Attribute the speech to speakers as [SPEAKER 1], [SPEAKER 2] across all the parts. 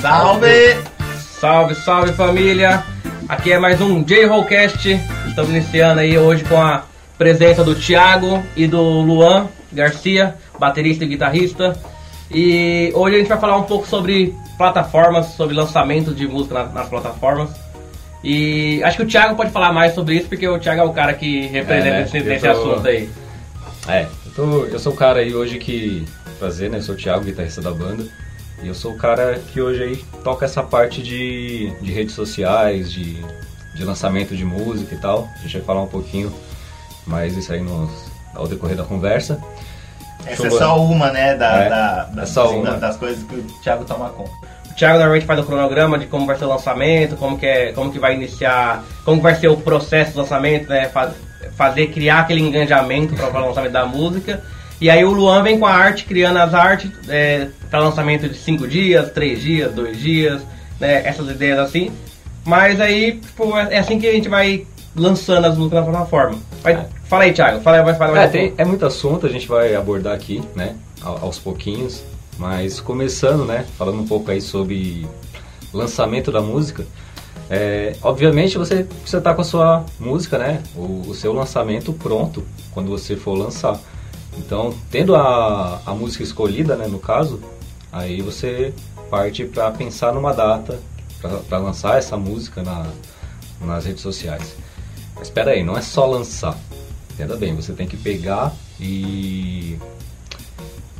[SPEAKER 1] Salve!
[SPEAKER 2] Salve, salve família! Aqui é mais um J-Rollcast. Estamos iniciando aí hoje com a presença do Thiago e do Luan Garcia, baterista e guitarrista. E hoje a gente vai falar um pouco sobre plataformas, sobre lançamento de música nas, nas plataformas. E acho que o Thiago pode falar mais sobre isso, porque o Thiago é o cara que representa
[SPEAKER 3] É,
[SPEAKER 2] esse,
[SPEAKER 3] eu
[SPEAKER 2] esse
[SPEAKER 3] tô-
[SPEAKER 2] assunto aí.
[SPEAKER 3] É, eu, tô- eu sou o cara aí hoje que. Prazer, né? Eu sou o Thiago, guitarrista da banda. E eu sou o cara que hoje aí toca essa parte de, de redes sociais, de, de lançamento de música e tal. A gente vai falar um pouquinho mais isso aí no, ao decorrer da conversa.
[SPEAKER 1] Essa é só uma, né, da,
[SPEAKER 3] É,
[SPEAKER 1] da-
[SPEAKER 3] é
[SPEAKER 1] das,
[SPEAKER 3] só uma.
[SPEAKER 1] das coisas que o Thiago toma conta.
[SPEAKER 2] O Thiago normalmente faz o cronograma de como vai ser o lançamento, como que, é, como que vai iniciar, como vai ser o processo do lançamento, né? Faz- fazer, criar aquele engajamento para o lançamento da música. E aí o Luan vem com a arte, criando as artes para lançamento de 5 dias, 3 dias, 2 dias, né? Essas ideias assim. Mas aí, tipo, é é assim que a gente vai lançando as músicas na plataforma. Vai- Fala aí, Thiago. Fala aí, vai falar
[SPEAKER 3] É, tem, é muito assunto, a gente vai abordar aqui, né? Aos pouquinhos. Mas começando, né? Falando um pouco aí sobre lançamento da música. É, obviamente você precisa estar com a sua música, né? O, o seu lançamento pronto quando você for lançar. Então, tendo a, a música escolhida, né, no caso, aí você parte para pensar numa data para lançar essa música na, nas redes sociais. Mas espera aí, não é só lançar. Entenda bem, você tem que pegar e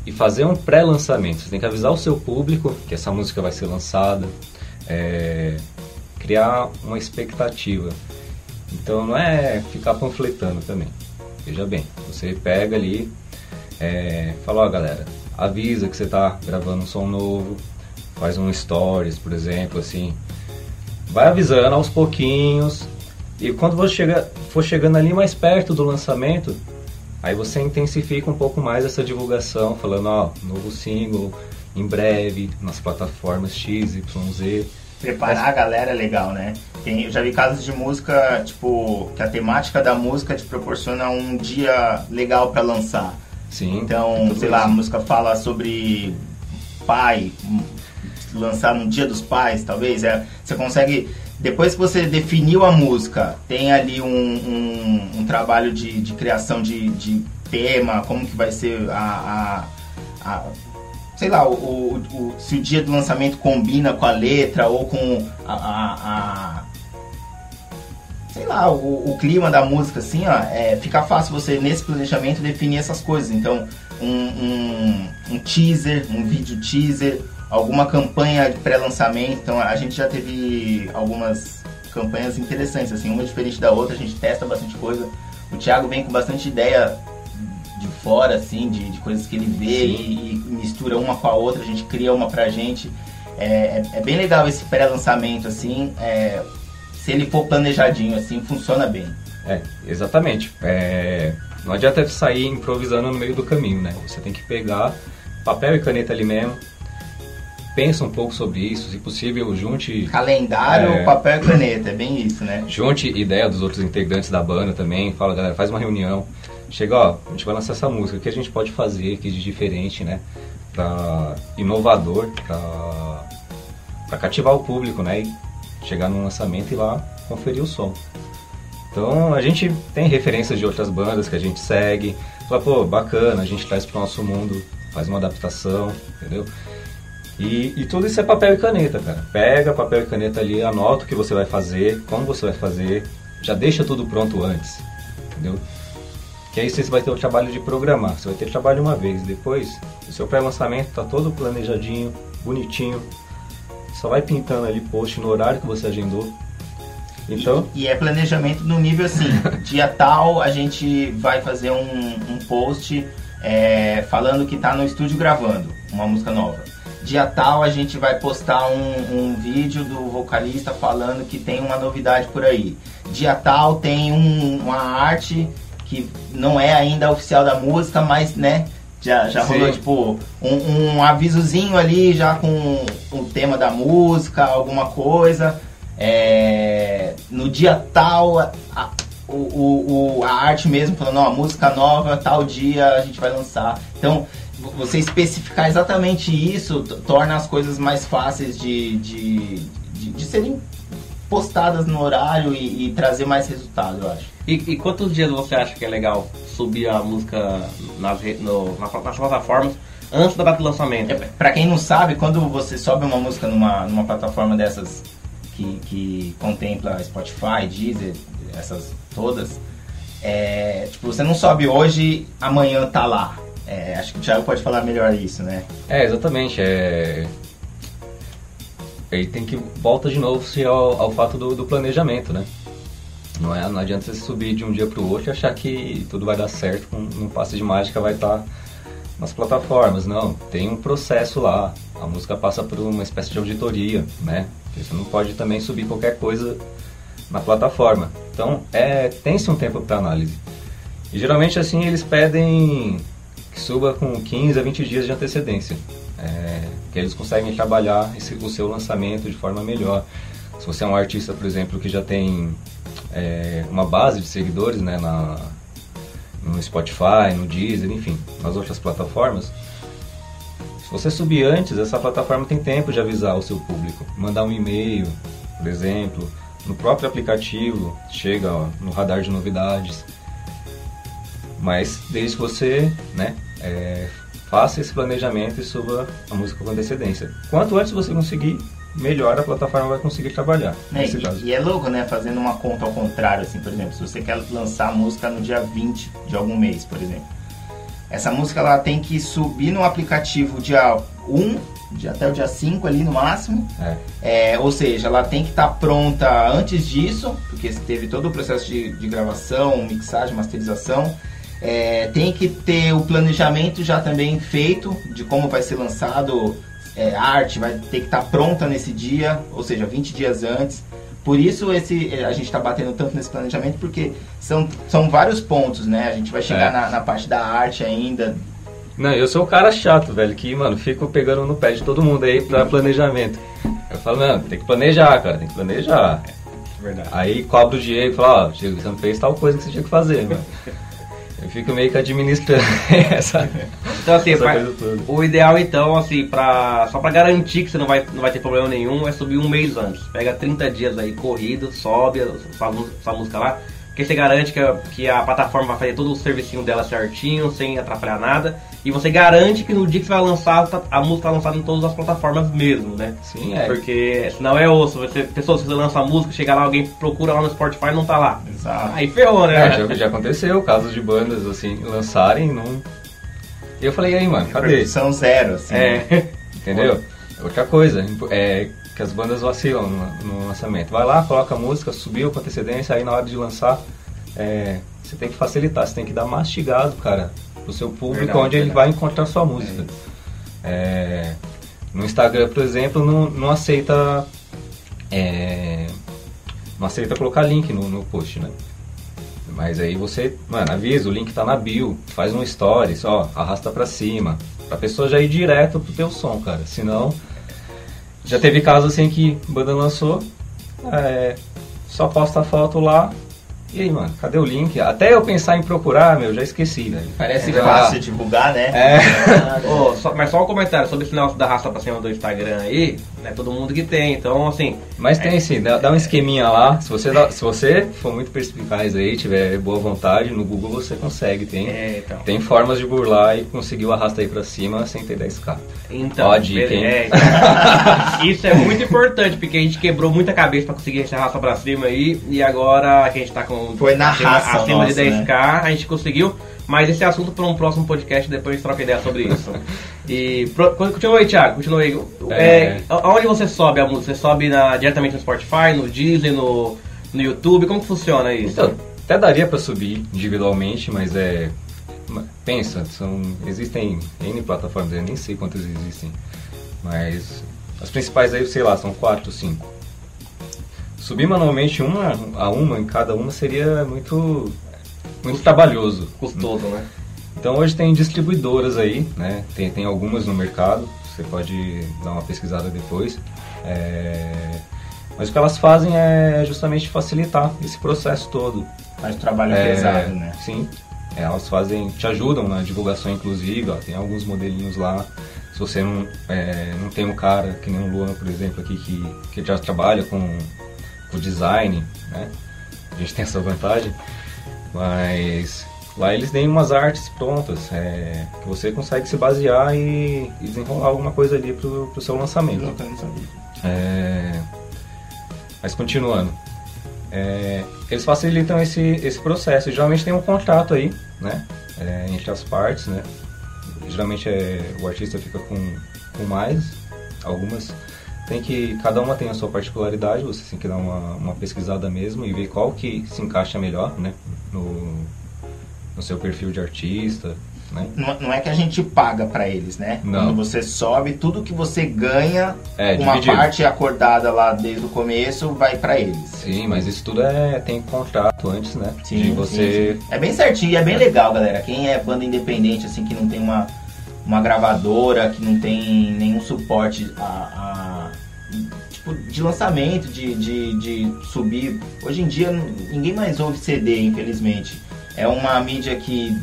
[SPEAKER 3] e fazer um pré-lançamento. Você tem que avisar o seu público que essa música vai ser lançada, é, criar uma expectativa. Então não é ficar panfletando também. Veja bem, você pega ali, é, fala, ó galera, avisa que você está gravando um som novo, faz um stories, por exemplo, assim. Vai avisando aos pouquinhos. E quando você chega, for chegando ali mais perto do lançamento, Aí você intensifica um pouco mais essa divulgação, falando, ó, novo single, em breve, nas plataformas X, Y, Z.
[SPEAKER 1] Preparar a galera é legal, né? Tem, eu já vi casos de música, tipo, que a temática da música te proporciona um dia legal pra lançar.
[SPEAKER 3] Sim.
[SPEAKER 1] Então, sei lá, a música fala sobre pai, lançar no dia dos pais, talvez. É, você consegue, depois que você definiu a música, tem ali um, um, um trabalho de, de criação de, de tema, como que vai ser a. a- a- sei lá, o, o- o- se o dia do lançamento combina com a letra ou com a. sei lá, o, o clima da música, assim, ó, é, fica fácil você, nesse planejamento, definir essas coisas. Então, um, um, um teaser, um vídeo teaser, alguma campanha de pré-lançamento. Então, a gente já teve algumas campanhas interessantes, assim, uma diferente da outra, a gente testa bastante coisa. O Thiago vem com bastante ideia de fora, assim, de, de coisas que ele vê e, e mistura uma com a outra, a gente cria uma pra gente. É, é, é bem legal esse pré-lançamento, assim, é, se ele for planejadinho, assim, funciona bem.
[SPEAKER 3] É, exatamente. É, não adianta sair improvisando no meio do caminho, né? Você tem que pegar papel e caneta ali mesmo, pensa um pouco sobre isso, se possível, junte
[SPEAKER 1] Calendário,
[SPEAKER 3] É.
[SPEAKER 1] papel e caneta, é bem isso, né?
[SPEAKER 3] Junte ideia dos outros integrantes da banda também. Fala, galera, faz uma reunião. Chega, ó, a gente vai lançar essa música. O que a gente pode fazer aqui de diferente, né? Pra inovador, pra, pra cativar o público, né? E chegar num lançamento e lá conferir o som. Então a gente tem referências de outras bandas que a gente segue. Fala, pô, bacana, a gente traz pro nosso mundo, faz uma adaptação, entendeu? E, e tudo isso é papel e caneta, cara. Pega papel e caneta ali, anota o que você vai fazer, como você vai fazer, já deixa tudo pronto antes, entendeu? Que aí você vai ter o trabalho de programar, você vai ter trabalho uma vez, depois o seu pré-lançamento tá todo planejadinho, bonitinho, só vai pintando ali post no horário que você agendou. Então,
[SPEAKER 1] E é planejamento no nível assim, dia tal a gente vai fazer um, um post é, falando que tá no estúdio gravando uma música nova. Dia tal a gente vai postar um, um vídeo do vocalista falando que tem uma novidade por aí. Dia tal tem um- uma arte que não é ainda oficial da música, mas né, já, já
[SPEAKER 3] Sim.
[SPEAKER 1] rolou tipo um, um avisozinho ali já com o tema da música, alguma coisa. É, no dia tal, a- a- o, o, a arte mesmo, falando, ó, música nova, tal dia a gente vai lançar. Então, vo- você especificar exatamente isso torna as coisas mais fáceis de, de, de, de serem postadas no horário e, e trazer mais resultado, eu acho.
[SPEAKER 2] E, e quantos dias você acha que é legal subir a música nas, no, nas, nas plataformas antes da data do lançamento?
[SPEAKER 1] É, pra quem não sabe, quando você sobe uma música numa, numa plataforma dessas que, que contempla Spotify, Deezer, essas todas, é, tipo, você não sobe hoje, amanhã tá lá. É, acho que o Thiago pode falar melhor isso, né?
[SPEAKER 3] É, exatamente. É... Aí tem que volta de novo se ao, ao fato do, do planejamento, né? Não, é, não adianta você subir de um dia para o outro e achar que tudo vai dar certo, com um passe de mágica vai estar nas plataformas. Não, tem um processo lá. A música passa por uma espécie de auditoria, né? Você não pode também subir qualquer coisa na plataforma. Então, é, tem-se um tempo para análise. E geralmente assim eles pedem que suba com 15 a 20 dias de antecedência. É, que eles conseguem trabalhar esse- o seu lançamento de forma melhor. Se você é um artista, por exemplo, que já tem é, uma base de seguidores né, na, no Spotify, no Deezer, enfim, nas outras plataformas, se você subir antes, essa plataforma tem tempo de avisar o seu público, mandar um e-mail, por exemplo, no próprio aplicativo, chega ó, no radar de novidades. Mas desde que você né, é, faça esse planejamento e suba a música com antecedência. Quanto antes você conseguir, melhor a plataforma vai conseguir trabalhar.
[SPEAKER 1] É,
[SPEAKER 3] nesse caso.
[SPEAKER 1] e, e é louco, né? Fazendo uma conta ao contrário, assim, por exemplo, se você quer lançar a música no dia 20 de algum mês, por exemplo. Essa música ela tem que subir no aplicativo dia 1, de- até o dia 5 ali no máximo.
[SPEAKER 3] É.
[SPEAKER 1] É, ou seja, ela tem que estar pronta antes disso, porque teve todo o processo de, de gravação, mixagem, masterização. É, tem que ter o planejamento já também feito de como vai ser lançado é, a arte, vai ter que estar pronta nesse dia, ou seja, 20 dias antes. Por isso esse, a gente está batendo tanto nesse planejamento, porque são, são vários pontos, né? A gente vai chegar
[SPEAKER 3] É.
[SPEAKER 1] na, na parte da arte ainda.
[SPEAKER 3] Não, eu sou o cara chato, velho, que, mano, fico pegando no pé de todo mundo aí pra planejamento. Eu falo, não, tem que planejar, cara, tem que planejar.
[SPEAKER 2] Verdade.
[SPEAKER 3] Aí cobro o Diego e falo, ó, Diego, você não fez tal coisa que você tinha que fazer, mano. Eu fico meio que administrando essa,
[SPEAKER 2] Então, assim,
[SPEAKER 3] essa
[SPEAKER 2] pra- o ideal então, assim, pra, só pra garantir que você não vai, não vai ter problema nenhum, é subir um mês antes. Pega 30 dias aí corrido, sobe a sua, mu- sua música lá, porque você garante que a, que a plataforma vai fazer todo o servicinho dela certinho, sem atrapalhar nada. E você garante que no dia que você vai lançar, tá- a música tá lançada em todas as plataformas mesmo, né?
[SPEAKER 3] Sim, é.
[SPEAKER 2] Porque senão é osso. Você, pessoas, você lança a música, chega lá, alguém procura lá no Spotify e não tá lá.
[SPEAKER 1] Exato.
[SPEAKER 2] Aí ferrou, né?
[SPEAKER 3] É, já, já aconteceu casos de bandas, assim, lançarem não... E eu falei, e aí, mano, cadê?
[SPEAKER 1] São zero, assim.
[SPEAKER 2] É.
[SPEAKER 3] Entendeu? Outra coisa, é que as bandas vacilam no, no lançamento. Vai lá, coloca a música, subiu com antecedência, aí na hora de lançar, é, você tem que facilitar, você tem que dar mastigado, cara, pro seu público,
[SPEAKER 2] Verdade,
[SPEAKER 3] onde ele
[SPEAKER 2] verdade.
[SPEAKER 3] vai encontrar sua música. É, no Instagram, por exemplo, não, não aceita é, não aceita colocar link no, no post, né? Mas aí você, mano, avisa, o link tá na bio, faz um story, só arrasta pra cima, pra pessoa já ir direto pro teu som, cara. Senão, já teve caso assim que a banda lançou, é, só posta a foto lá, e aí, mano, cadê o link? Até eu pensar em procurar, meu, já esqueci, velho.
[SPEAKER 1] Parece
[SPEAKER 3] É.
[SPEAKER 1] fácil divulgar, né?
[SPEAKER 3] É.
[SPEAKER 2] Ô, só- mas só um comentário sobre esse negócio da raça pra cima do Instagram aí, não é todo mundo que tem, então assim,
[SPEAKER 3] Mas tem sim, dá, dá um esqueminha lá. Se você, dá- se você for muito perspicaz aí, tiver boa vontade, no Google você consegue. Tem,
[SPEAKER 2] é, então.
[SPEAKER 3] tem formas de burlar e conseguir o arrasta aí pra cima sem ter 10k.
[SPEAKER 2] Então,
[SPEAKER 3] Ó a dica, hein?
[SPEAKER 2] é, então, isso é muito importante, porque a gente quebrou muita cabeça pra conseguir essa raça pra cima aí, e agora que a gente tá com
[SPEAKER 1] Foi na
[SPEAKER 2] acima,
[SPEAKER 1] raça
[SPEAKER 2] acima de
[SPEAKER 1] nossa,
[SPEAKER 2] 10k, a gente conseguiu. Mas esse é assunto para um próximo podcast, depois a gente troca ideia sobre isso. E pro- continua aí, Thiago, continua aí. É,
[SPEAKER 3] É.
[SPEAKER 2] aonde você sobe a música? Você sobe na- diretamente no Spotify, no Deezer, no, no YouTube? Como que funciona isso?
[SPEAKER 3] Então, até daria pra subir individualmente, mas é. Pensa, são, existem N plataformas, eu nem sei quantas existem. Mas as principais aí, sei lá, são 4, 5. Subir manualmente uma a uma em cada uma seria muito muito trabalhoso.
[SPEAKER 2] Custoso, né?
[SPEAKER 3] Então hoje tem distribuidoras aí, né? Tem, tem algumas no mercado, você pode dar uma pesquisada depois. É, Mas o que elas fazem é justamente facilitar esse processo todo.
[SPEAKER 1] O trabalho
[SPEAKER 3] É,
[SPEAKER 1] pesado, né?
[SPEAKER 3] Sim. É, elas fazem, te ajudam na divulgação inclusive, ó, tem alguns modelinhos lá. Se você não, é, não tem um cara, que nem o Luan, por exemplo, aqui, que, que já trabalha com o design, né? A gente tem essa vantagem. Mas lá eles têm umas artes prontas, é, que você consegue se basear e, e desenrolar alguma coisa ali pro, pro seu lançamento.
[SPEAKER 1] Eu não sabia.
[SPEAKER 3] É, Mas continuando, é, eles facilitam esse, esse processo. Geralmente tem um contrato aí, né? é, entre as partes, né? Geralmente é, o artista fica com, com mais, algumas tem que cada uma tem a sua particularidade. Você tem que dar uma, uma pesquisada mesmo e ver qual que se encaixa melhor, né? No, no seu perfil de artista, né?
[SPEAKER 1] Não, não é que a gente paga pra eles, né?
[SPEAKER 3] Não.
[SPEAKER 1] Quando você sobe, tudo que você ganha,
[SPEAKER 3] É,
[SPEAKER 1] uma
[SPEAKER 3] dividido.
[SPEAKER 1] parte acordada lá desde o começo, vai pra eles.
[SPEAKER 3] Sim, mas isso tudo é tem contrato antes, né?
[SPEAKER 1] Sim,
[SPEAKER 3] de você
[SPEAKER 1] sim, sim. É bem certinho e é bem legal, galera. Quem é banda independente, assim, que não tem uma, uma gravadora, que não tem nenhum suporte a, a- tipo, de lançamento, de, de, de subir. Hoje em dia ninguém mais ouve CD, infelizmente. É uma mídia que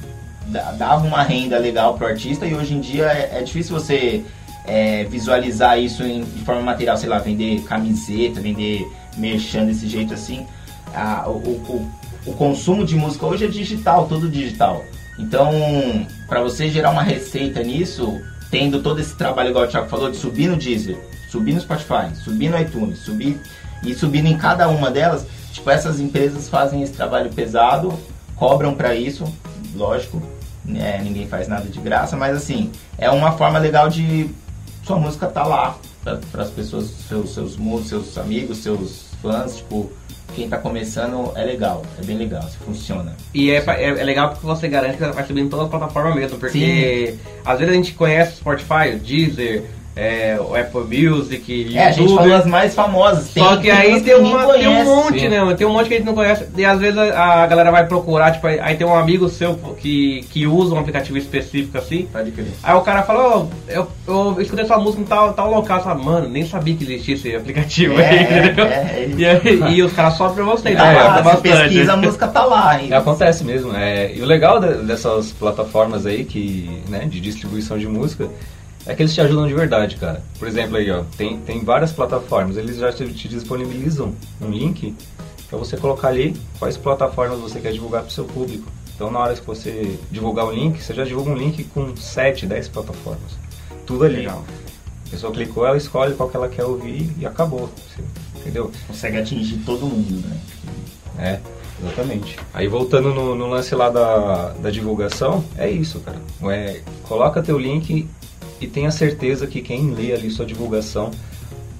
[SPEAKER 1] dava uma renda legal pro artista e hoje em dia é, é difícil você é, visualizar isso em, de forma material, sei lá, vender camiseta, vender merchan desse jeito assim. O, o, o- consumo de música hoje é digital, tudo digital. Então, para você gerar uma receita nisso, tendo todo esse trabalho, igual o Thiago falou, de subir no Deezer, subir no Spotify, subir no iTunes, subir e subindo em cada uma delas, tipo, essas empresas fazem esse trabalho pesado, cobram para isso, lógico, né, ninguém faz nada de graça, mas assim, é uma forma legal de sua música tá lá para as pessoas, seus, seus músicos, seus amigos, seus fãs, tipo, quem tá começando é legal, é bem legal, se funciona.
[SPEAKER 2] E é, é, é legal porque você garante que vai subir em toda a plataforma mesmo, porque às vezes a gente conhece Spotify, Deezer, é, o Apple Music, YouTube.
[SPEAKER 1] É, a gente falou as mais famosas, tem,
[SPEAKER 2] Só que aí
[SPEAKER 1] umas
[SPEAKER 2] tem, uma, tem um monte,
[SPEAKER 3] sim.
[SPEAKER 2] né? Tem um monte que a gente não conhece. E às vezes a, a galera vai procurar, tipo, aí, aí tem um amigo seu que, que usa um aplicativo específico assim. Aí o cara fala, ó, eu, eu escutei sua música em tal, tal local. Você fala, mano, nem sabia que existia esse aplicativo
[SPEAKER 1] É,
[SPEAKER 2] aí,
[SPEAKER 1] é,
[SPEAKER 2] entendeu?
[SPEAKER 1] é,
[SPEAKER 2] e, aí- e os caras sobem pra você, então
[SPEAKER 1] Tá
[SPEAKER 2] ajuda
[SPEAKER 1] lá, pesquisa, a música tá lá. e-
[SPEAKER 3] É, acontece mesmo. É, e o legal de- dessas plataformas aí que, né, de distribuição de música é que eles te ajudam de verdade, cara. Por exemplo, aí, ó, tem, tem várias plataformas, eles já te, te disponibilizam um link para você colocar ali quais plataformas você quer divulgar para o seu público. Então, na hora que você divulgar o link, você já divulga um link com 7, 10 plataformas. Tudo ali.
[SPEAKER 2] Legal.
[SPEAKER 3] A pessoa clicou, ela escolhe qual que ela quer ouvir e acabou. Você- Entendeu?
[SPEAKER 1] Consegue atingir todo mundo, né?
[SPEAKER 3] É, exatamente. Aí voltando no, no lance lá da, da divulgação, é isso, cara. É, coloca teu link e tenha certeza que quem lê ali sua divulgação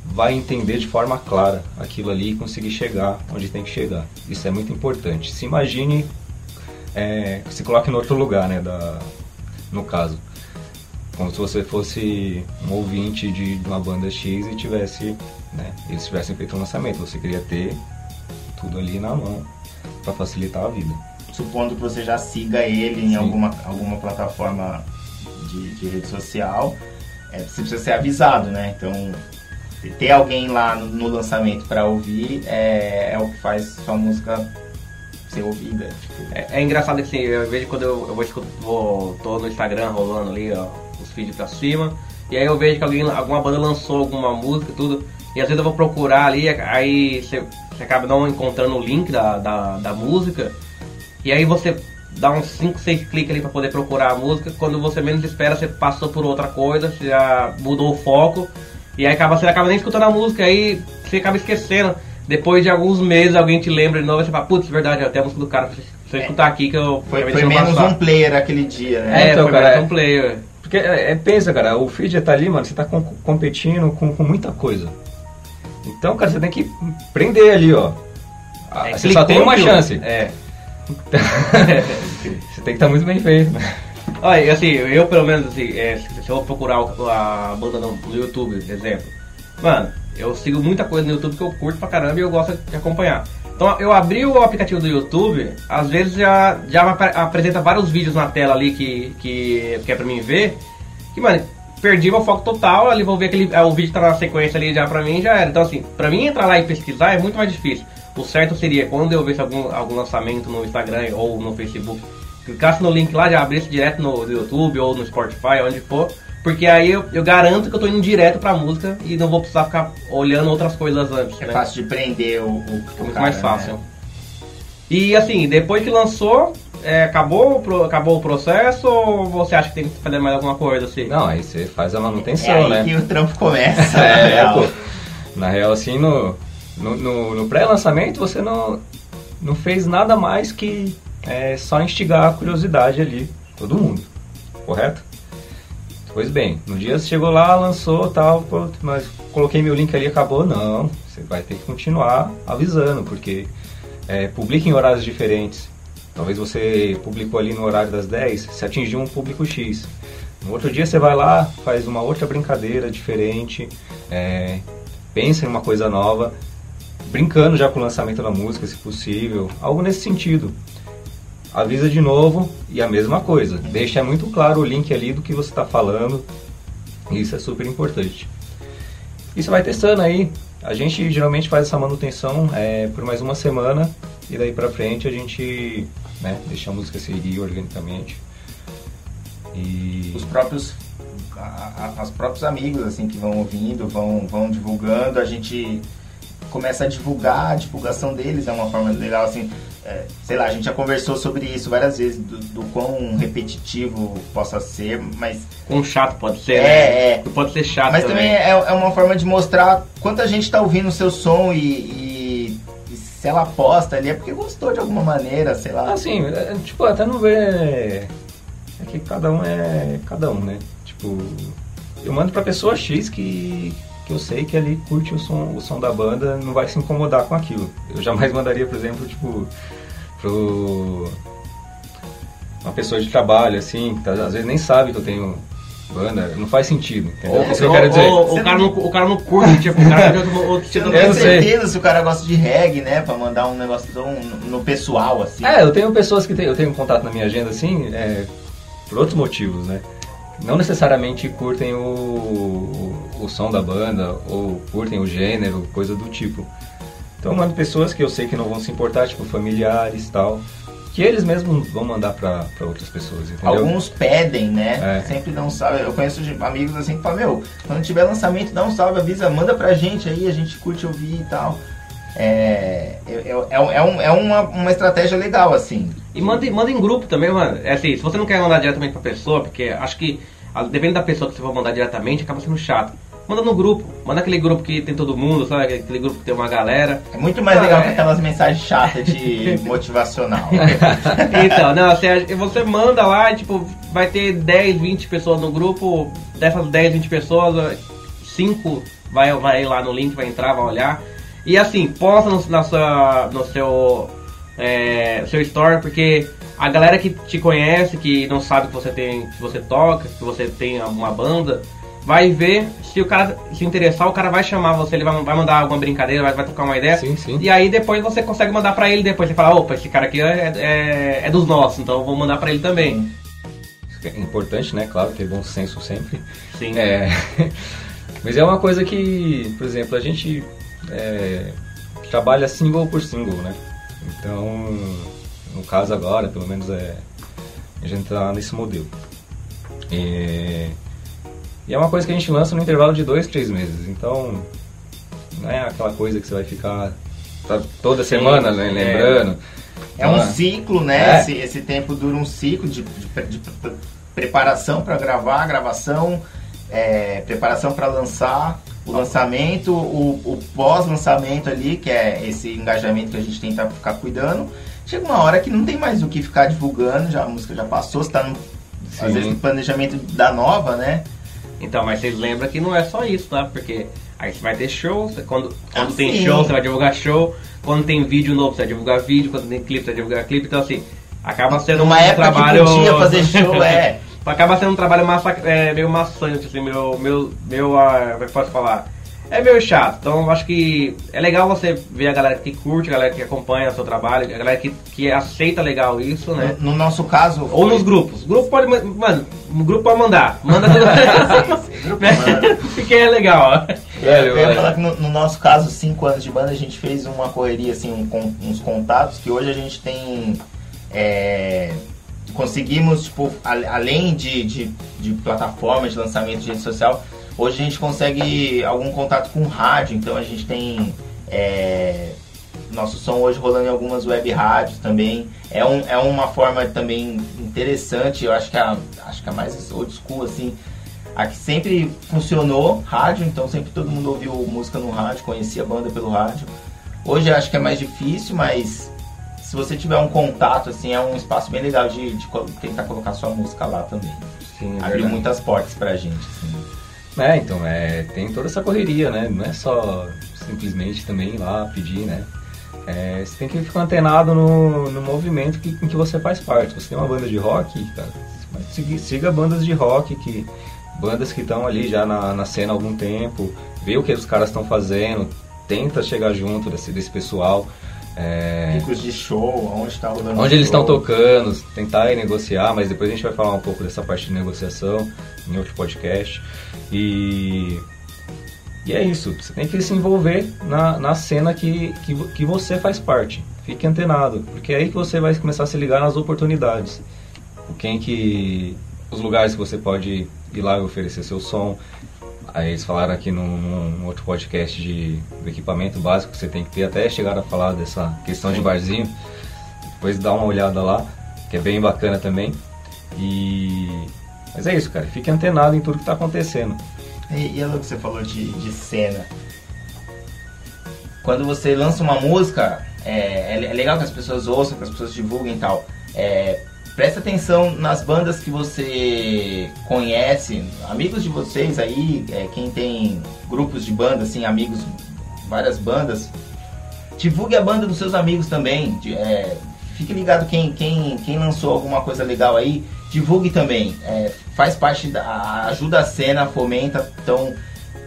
[SPEAKER 3] vai entender de forma clara aquilo ali e conseguir chegar onde tem que chegar. Isso é muito importante. Se imagine, é, se coloque no outro lugar, né, da, no caso. Como se você fosse um ouvinte de, de uma banda X e tivesse, né, eles tivessem feito um lançamento. Você queria ter tudo ali na mão para facilitar a vida.
[SPEAKER 1] Supondo que você já siga ele em
[SPEAKER 3] Sim.
[SPEAKER 1] alguma, alguma plataforma de, de rede social, é, você precisa ser avisado, né? Então, ter alguém lá no, no lançamento para ouvir é, é o que faz sua música ser ouvida. Tipo,
[SPEAKER 2] É, é engraçado assim, eu vejo quando eu, eu vou, vou tô no Instagram rolando ali, ó, os feeds pra cima, e aí eu vejo que alguém, alguma banda lançou alguma música e tudo, e às vezes eu vou procurar ali, aí você, você acaba não encontrando o link da, da, da música, e aí você dá uns 5, 6 cliques ali pra poder procurar a música, quando você menos espera, você passou por outra coisa, você já mudou o foco, e aí acaba, você acaba nem escutando a música, aí você acaba esquecendo. Depois de alguns meses alguém te lembra de novo e você fala, putz, verdade, até a música do cara, se eu escutar aqui que eu
[SPEAKER 1] foi foi menos
[SPEAKER 2] passar."
[SPEAKER 1] um player aquele dia, né?
[SPEAKER 2] É,
[SPEAKER 3] Então,
[SPEAKER 2] foi
[SPEAKER 3] cara,
[SPEAKER 2] menos
[SPEAKER 3] é-
[SPEAKER 2] um player.
[SPEAKER 3] Porque é, é, pensa, cara, o feed tá ali, mano, você tá com- competindo com, com muita coisa. Então, cara, você tem que prender ali, ó.
[SPEAKER 2] É,
[SPEAKER 3] você só tem uma
[SPEAKER 2] viu?
[SPEAKER 3] chance.
[SPEAKER 2] É.
[SPEAKER 3] você tem que estar muito bem feito, né?
[SPEAKER 2] Olha, assim, eu pelo menos, assim, é, se se eu procurar a banda no, YouTube, exemplo, mano, eu sigo muita coisa no YouTube que eu curto pra caramba e eu gosto de acompanhar. Então eu abri o aplicativo do YouTube, às vezes já, já apresenta vários vídeos na tela ali que, que, que é pra mim ver, que, mano, perdi meu foco total, ali vou ver aquele, ah, o vídeo tá na sequência ali já pra mim já era. Então assim, pra mim entrar lá e pesquisar é muito mais difícil. O certo seria quando eu visse algum, algum lançamento no Instagram ou no Facebook, clicasse no link lá, já abrisse direto no, no YouTube ou no Spotify, onde for, porque aí eu, eu, garanto que eu tô indo direto pra música e não vou precisar ficar olhando outras coisas antes.
[SPEAKER 1] É
[SPEAKER 2] né?
[SPEAKER 1] fácil de prender o, o, o
[SPEAKER 2] Muito
[SPEAKER 1] cara,
[SPEAKER 2] mais
[SPEAKER 1] né?
[SPEAKER 2] fácil. E assim, depois que lançou, é, acabou, pro- acabou o processo ou você acha que tem que fazer mais alguma coisa assim?
[SPEAKER 3] Não, aí você faz a
[SPEAKER 1] É
[SPEAKER 3] manutenção,
[SPEAKER 1] aí
[SPEAKER 3] né?
[SPEAKER 1] que o trampo começa.
[SPEAKER 3] É,
[SPEAKER 1] na real.
[SPEAKER 3] pô. Na real, assim, no, no, no- no pré-lançamento você não, não fez nada mais que é, só instigar a curiosidade ali, todo mundo, correto? Pois bem, no dia você chegou lá, lançou tal, mas coloquei meu link ali acabou. Não, você vai ter que continuar avisando, porque é, publica em horários diferentes. Talvez você publicou ali no horário das 10, você atingiu um público X. No outro dia você vai lá, faz uma outra brincadeira diferente, é, pensa em uma coisa nova, brincando já com o lançamento da música, se possível, algo nesse sentido. Avisa de novo e a mesma coisa, deixa muito claro o link ali do que você está falando, isso é super importante. E você vai testando aí, a gente geralmente faz essa manutenção é, por mais uma semana e daí pra frente a gente né, deixa a música seguir organicamente. E
[SPEAKER 1] os próprios a, a, os próprios amigos assim que vão ouvindo vão vão divulgando a gente começa a divulgar a divulgação deles é uma forma legal assim é, sei lá a gente já conversou sobre isso várias vezes do, do quão repetitivo possa ser mas
[SPEAKER 2] Com chato pode ser,
[SPEAKER 1] É,
[SPEAKER 2] né?
[SPEAKER 1] é.
[SPEAKER 2] Pode ser chato
[SPEAKER 1] mas
[SPEAKER 2] também.
[SPEAKER 1] é, é uma forma de mostrar quanta gente está ouvindo o seu som e, e- e se ela posta ali é porque gostou de alguma maneira sei lá
[SPEAKER 3] Assim, é, tipo, até não vê. É que cada um é cada um, né? Tipo, eu mando pra pessoa X que, que eu sei que ali curte o som, o som da banda, não vai se incomodar com aquilo. Eu jamais mandaria, por exemplo, tipo, pro. Uma pessoa de trabalho, assim, que tá- às vezes nem sabe que eu tenho banda, não faz sentido, entendeu?
[SPEAKER 2] Ou,
[SPEAKER 3] Isso que eu
[SPEAKER 2] ou-
[SPEAKER 3] quero dizer.
[SPEAKER 2] ou- o, cara
[SPEAKER 1] não-
[SPEAKER 2] não, o cara não curte, tipo, o cara outro, outro tipo
[SPEAKER 3] Eu
[SPEAKER 1] tem
[SPEAKER 3] não sei.
[SPEAKER 1] certeza se o cara gosta de reggae, né? Pra mandar um negócio tão no, pessoal, assim.
[SPEAKER 3] É, eu tenho pessoas que tem, eu tenho contato na minha agenda assim, é, por outros motivos, né? Não necessariamente curtem o, o, o som da banda ou curtem o gênero, coisa do tipo. Então eu mando pessoas que eu sei que não vão se importar, tipo familiares e tal, que eles mesmos vão mandar pra, pra outras pessoas, entendeu?
[SPEAKER 1] Alguns pedem, né?
[SPEAKER 3] É.
[SPEAKER 1] Sempre dão um salve. Eu conheço amigos assim que falam, meu, quando tiver lançamento, dá um salve, avisa, manda pra gente aí, a gente curte ouvir e tal. É, é, é, é, um- é uma, uma estratégia legal, assim.
[SPEAKER 2] E manda, manda em grupo também, mano. É assim, se você não quer mandar diretamente pra pessoa, porque acho que, dependendo da pessoa que você for mandar diretamente, acaba sendo chato. Manda no grupo. Manda aquele grupo que tem todo mundo, sabe? Aquele grupo que tem uma galera.
[SPEAKER 1] É muito mais
[SPEAKER 2] Ah,
[SPEAKER 1] legal
[SPEAKER 2] é.
[SPEAKER 1] que aquelas mensagens chatas de motivacional.
[SPEAKER 2] Então, não, você, você manda lá, e, tipo, vai ter 10, 20 pessoas no grupo. Dessas 10, 20 pessoas, 5 vai, vai lá no link, vai entrar, vai olhar. E assim, posta no, na sua, no seu, é, seu story, porque a galera que te conhece, que não sabe que você tem, que você toca, que você tem uma banda, vai ver, se o cara se interessar, o cara vai chamar você, ele vai, vai mandar alguma brincadeira, vai, vai trocar uma ideia.
[SPEAKER 3] Sim, sim.
[SPEAKER 2] E aí depois você consegue mandar pra ele depois. Você fala, opa, esse cara aqui é, é, é dos nossos, então eu vou mandar pra ele também.
[SPEAKER 3] É importante, né? Claro, ter bom senso sempre.
[SPEAKER 2] Sim.
[SPEAKER 3] É, mas é uma coisa que, por exemplo, a gente é, trabalha single por single, né? Então, no caso agora, pelo menos é, a gente tá nesse modelo. E, e é uma coisa que a gente lança no intervalo de dois, três meses. Então, não é aquela coisa que você vai ficar toda semana né,
[SPEAKER 2] é.
[SPEAKER 3] lembrando.
[SPEAKER 1] É um
[SPEAKER 3] Então,
[SPEAKER 1] ciclo, né?
[SPEAKER 3] É.
[SPEAKER 1] Esse, esse tempo dura um ciclo de, de de pre- preparação para gravar, gravação, é, preparação para lançar, o lançamento, o, o pós-lançamento ali, que é esse engajamento que a gente tenta ficar cuidando. Chega uma hora que não tem mais o que ficar divulgando, já, a música já passou, você tá no, às
[SPEAKER 3] Sim.
[SPEAKER 1] vezes no planejamento da nova, né?
[SPEAKER 2] Então, mas vocês lembram que não é só isso, tá? Porque aí você vai ter show, quando, quando
[SPEAKER 1] Ah,
[SPEAKER 2] tem
[SPEAKER 1] sim.
[SPEAKER 2] show, você vai divulgar show, quando tem vídeo novo, você vai divulgar vídeo, quando tem clipe, você vai divulgar clipe, então assim, acaba sendo
[SPEAKER 1] Numa
[SPEAKER 2] um
[SPEAKER 1] época
[SPEAKER 2] trabalho.
[SPEAKER 1] que podia fazer show, é.
[SPEAKER 2] acaba sendo um trabalho massa, é, meio maçante, assim, meu. meu, meu ah, como é que posso falar? É meio chato. Então eu acho que é legal você ver a galera que curte, a galera que acompanha o seu trabalho, a galera que, que aceita legal isso, né?
[SPEAKER 1] No, no nosso caso.
[SPEAKER 2] Ou nos grupos. O grupo pode. Mano, o grupo pode mandar. Manda tudo. Porque é legal.
[SPEAKER 1] É, eu ia falar que no, no, nosso caso, cinco anos de banda, a gente fez uma correria, assim, um, uns contatos que hoje a gente tem. É, conseguimos, tipo, além de, de, de plataformas de lançamento de rede social, hoje a gente consegue algum contato com rádio, então a gente tem é, nosso som hoje rolando em algumas web rádios também. É, um, é uma forma também interessante, eu acho que a, acho que a mais old school, assim, a que sempre funcionou, rádio, então sempre todo mundo ouviu música no rádio, conhecia a banda pelo rádio. Hoje acho que é mais difícil, mas se você tiver um contato, assim, é um espaço bem legal de, de tentar colocar sua música lá também. Sim, é Abriu muitas portas pra gente, assim.
[SPEAKER 3] É, então, é, tem toda essa correria, né? Não é só simplesmente também ir lá pedir, né? É, você tem que ficar antenado no, no movimento que, em que você faz parte. Você tem uma banda de rock, cara, siga, siga bandas de rock, que, bandas que estão ali já na, na cena há algum tempo, vê o que os caras estão fazendo, tenta chegar junto desse, desse pessoal.
[SPEAKER 1] É... Picos de show, onde
[SPEAKER 3] rolando Onde eles estão tocando, tentar negociar, mas depois a gente vai falar um pouco dessa parte de negociação em outro podcast. E, e é isso, você tem que se envolver na, na cena que, que, que você faz parte. Fique antenado, porque é aí que você vai começar a se ligar nas oportunidades. Quem que. Os lugares que você pode ir lá e oferecer seu som, Aí eles falaram aqui num, num, outro podcast de, do equipamento básico que você tem que ter, até chegaram a falar dessa questão de barzinho. Depois dá uma olhada lá, que é bem bacana também. E. Mas é isso, cara. Fique antenado em tudo que está acontecendo.
[SPEAKER 1] E, e é o que você falou de, de cena. Quando você lança uma música, é, é, legal que as pessoas ouçam, que as pessoas divulguem e tal. É, Presta atenção nas bandas que você conhece, amigos de vocês aí, é, quem tem grupos de bandas, assim, amigos, várias bandas. Divulgue a banda dos seus amigos também. É, fique ligado quem, quem, quem lançou alguma coisa legal aí, divulgue também. É, faz parte da. ajuda a cena, fomenta. Então,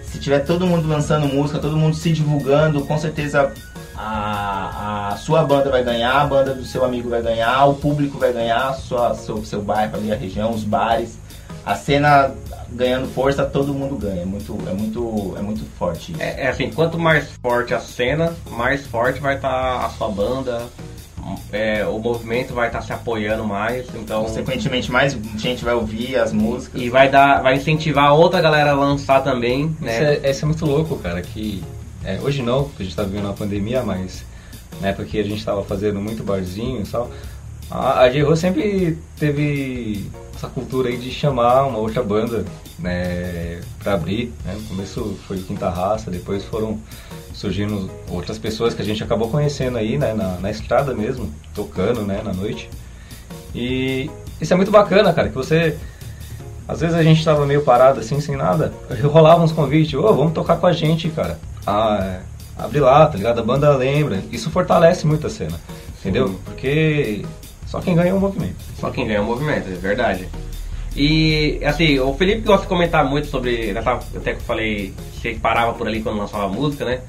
[SPEAKER 1] se tiver todo mundo lançando música, todo mundo se divulgando, com certeza a, a sua banda vai ganhar, a banda do seu amigo vai ganhar, o público vai ganhar, sua, seu, seu bairro ali, a região, os bares. A cena ganhando força, todo mundo ganha. É muito, é muito, é muito forte.
[SPEAKER 2] É, é assim, quanto mais forte a cena, mais forte vai estar tá a sua banda, é, o movimento vai estar tá se apoiando mais, então
[SPEAKER 1] consequentemente mais gente vai ouvir as músicas
[SPEAKER 2] e vai dar, vai incentivar outra galera a lançar também,
[SPEAKER 3] né? Isso é, isso é muito louco, cara, que é, hoje não, porque a gente está vivendo uma pandemia, mas na época que a gente estava fazendo muito barzinho e tal, a, a J sempre teve essa cultura aí de chamar uma outra banda né, para abrir. Né? No começo foi o Quinta Raça, depois foram surgindo outras pessoas que a gente acabou conhecendo aí né, na, na estrada mesmo, tocando né, na noite. E isso é muito bacana, cara, que você às vezes a gente estava meio parado assim, sem nada, rolava uns convites, ô, oh, vamos tocar com a gente, cara ah, abre lá, tá ligado? A banda lembra. Isso fortalece muito a cena, entendeu? Sim. Porque só quem ganha é o movimento.
[SPEAKER 2] Só quem ganha é o movimento, é verdade. E assim, o Felipe gosta de comentar muito sobre. Até que eu falei que parava por ali quando lançava a música, né?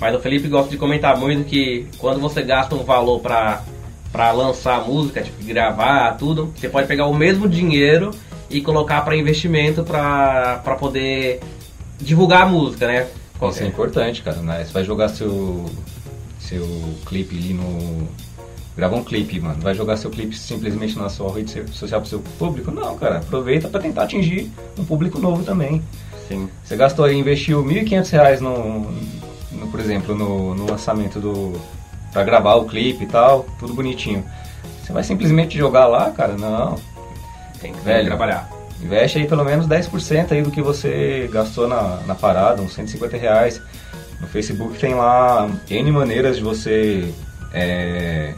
[SPEAKER 2] Mas o Felipe gosta de comentar muito que quando você gasta um valor pra, pra lançar a música, tipo, gravar, tudo, você pode pegar o mesmo dinheiro e colocar para investimento para poder divulgar a música, né?
[SPEAKER 3] Isso é importante, cara. Né? Você vai jogar seu, seu clipe ali no. Grava um clipe, mano. Vai jogar seu clipe simplesmente na sua rede social pro seu público? Não, cara. Aproveita para tentar atingir um público novo também. Sim. Você gastou aí, investiu R$ 1.500 no, no, por exemplo, no, no lançamento do. pra gravar o clipe e tal, tudo bonitinho. Você vai simplesmente jogar lá, cara? Não.
[SPEAKER 2] Tem que Velho, trabalhar.
[SPEAKER 3] Investe aí pelo menos 10% aí do que você gastou na, na parada, uns 150 reais. No Facebook tem lá N maneiras de você é,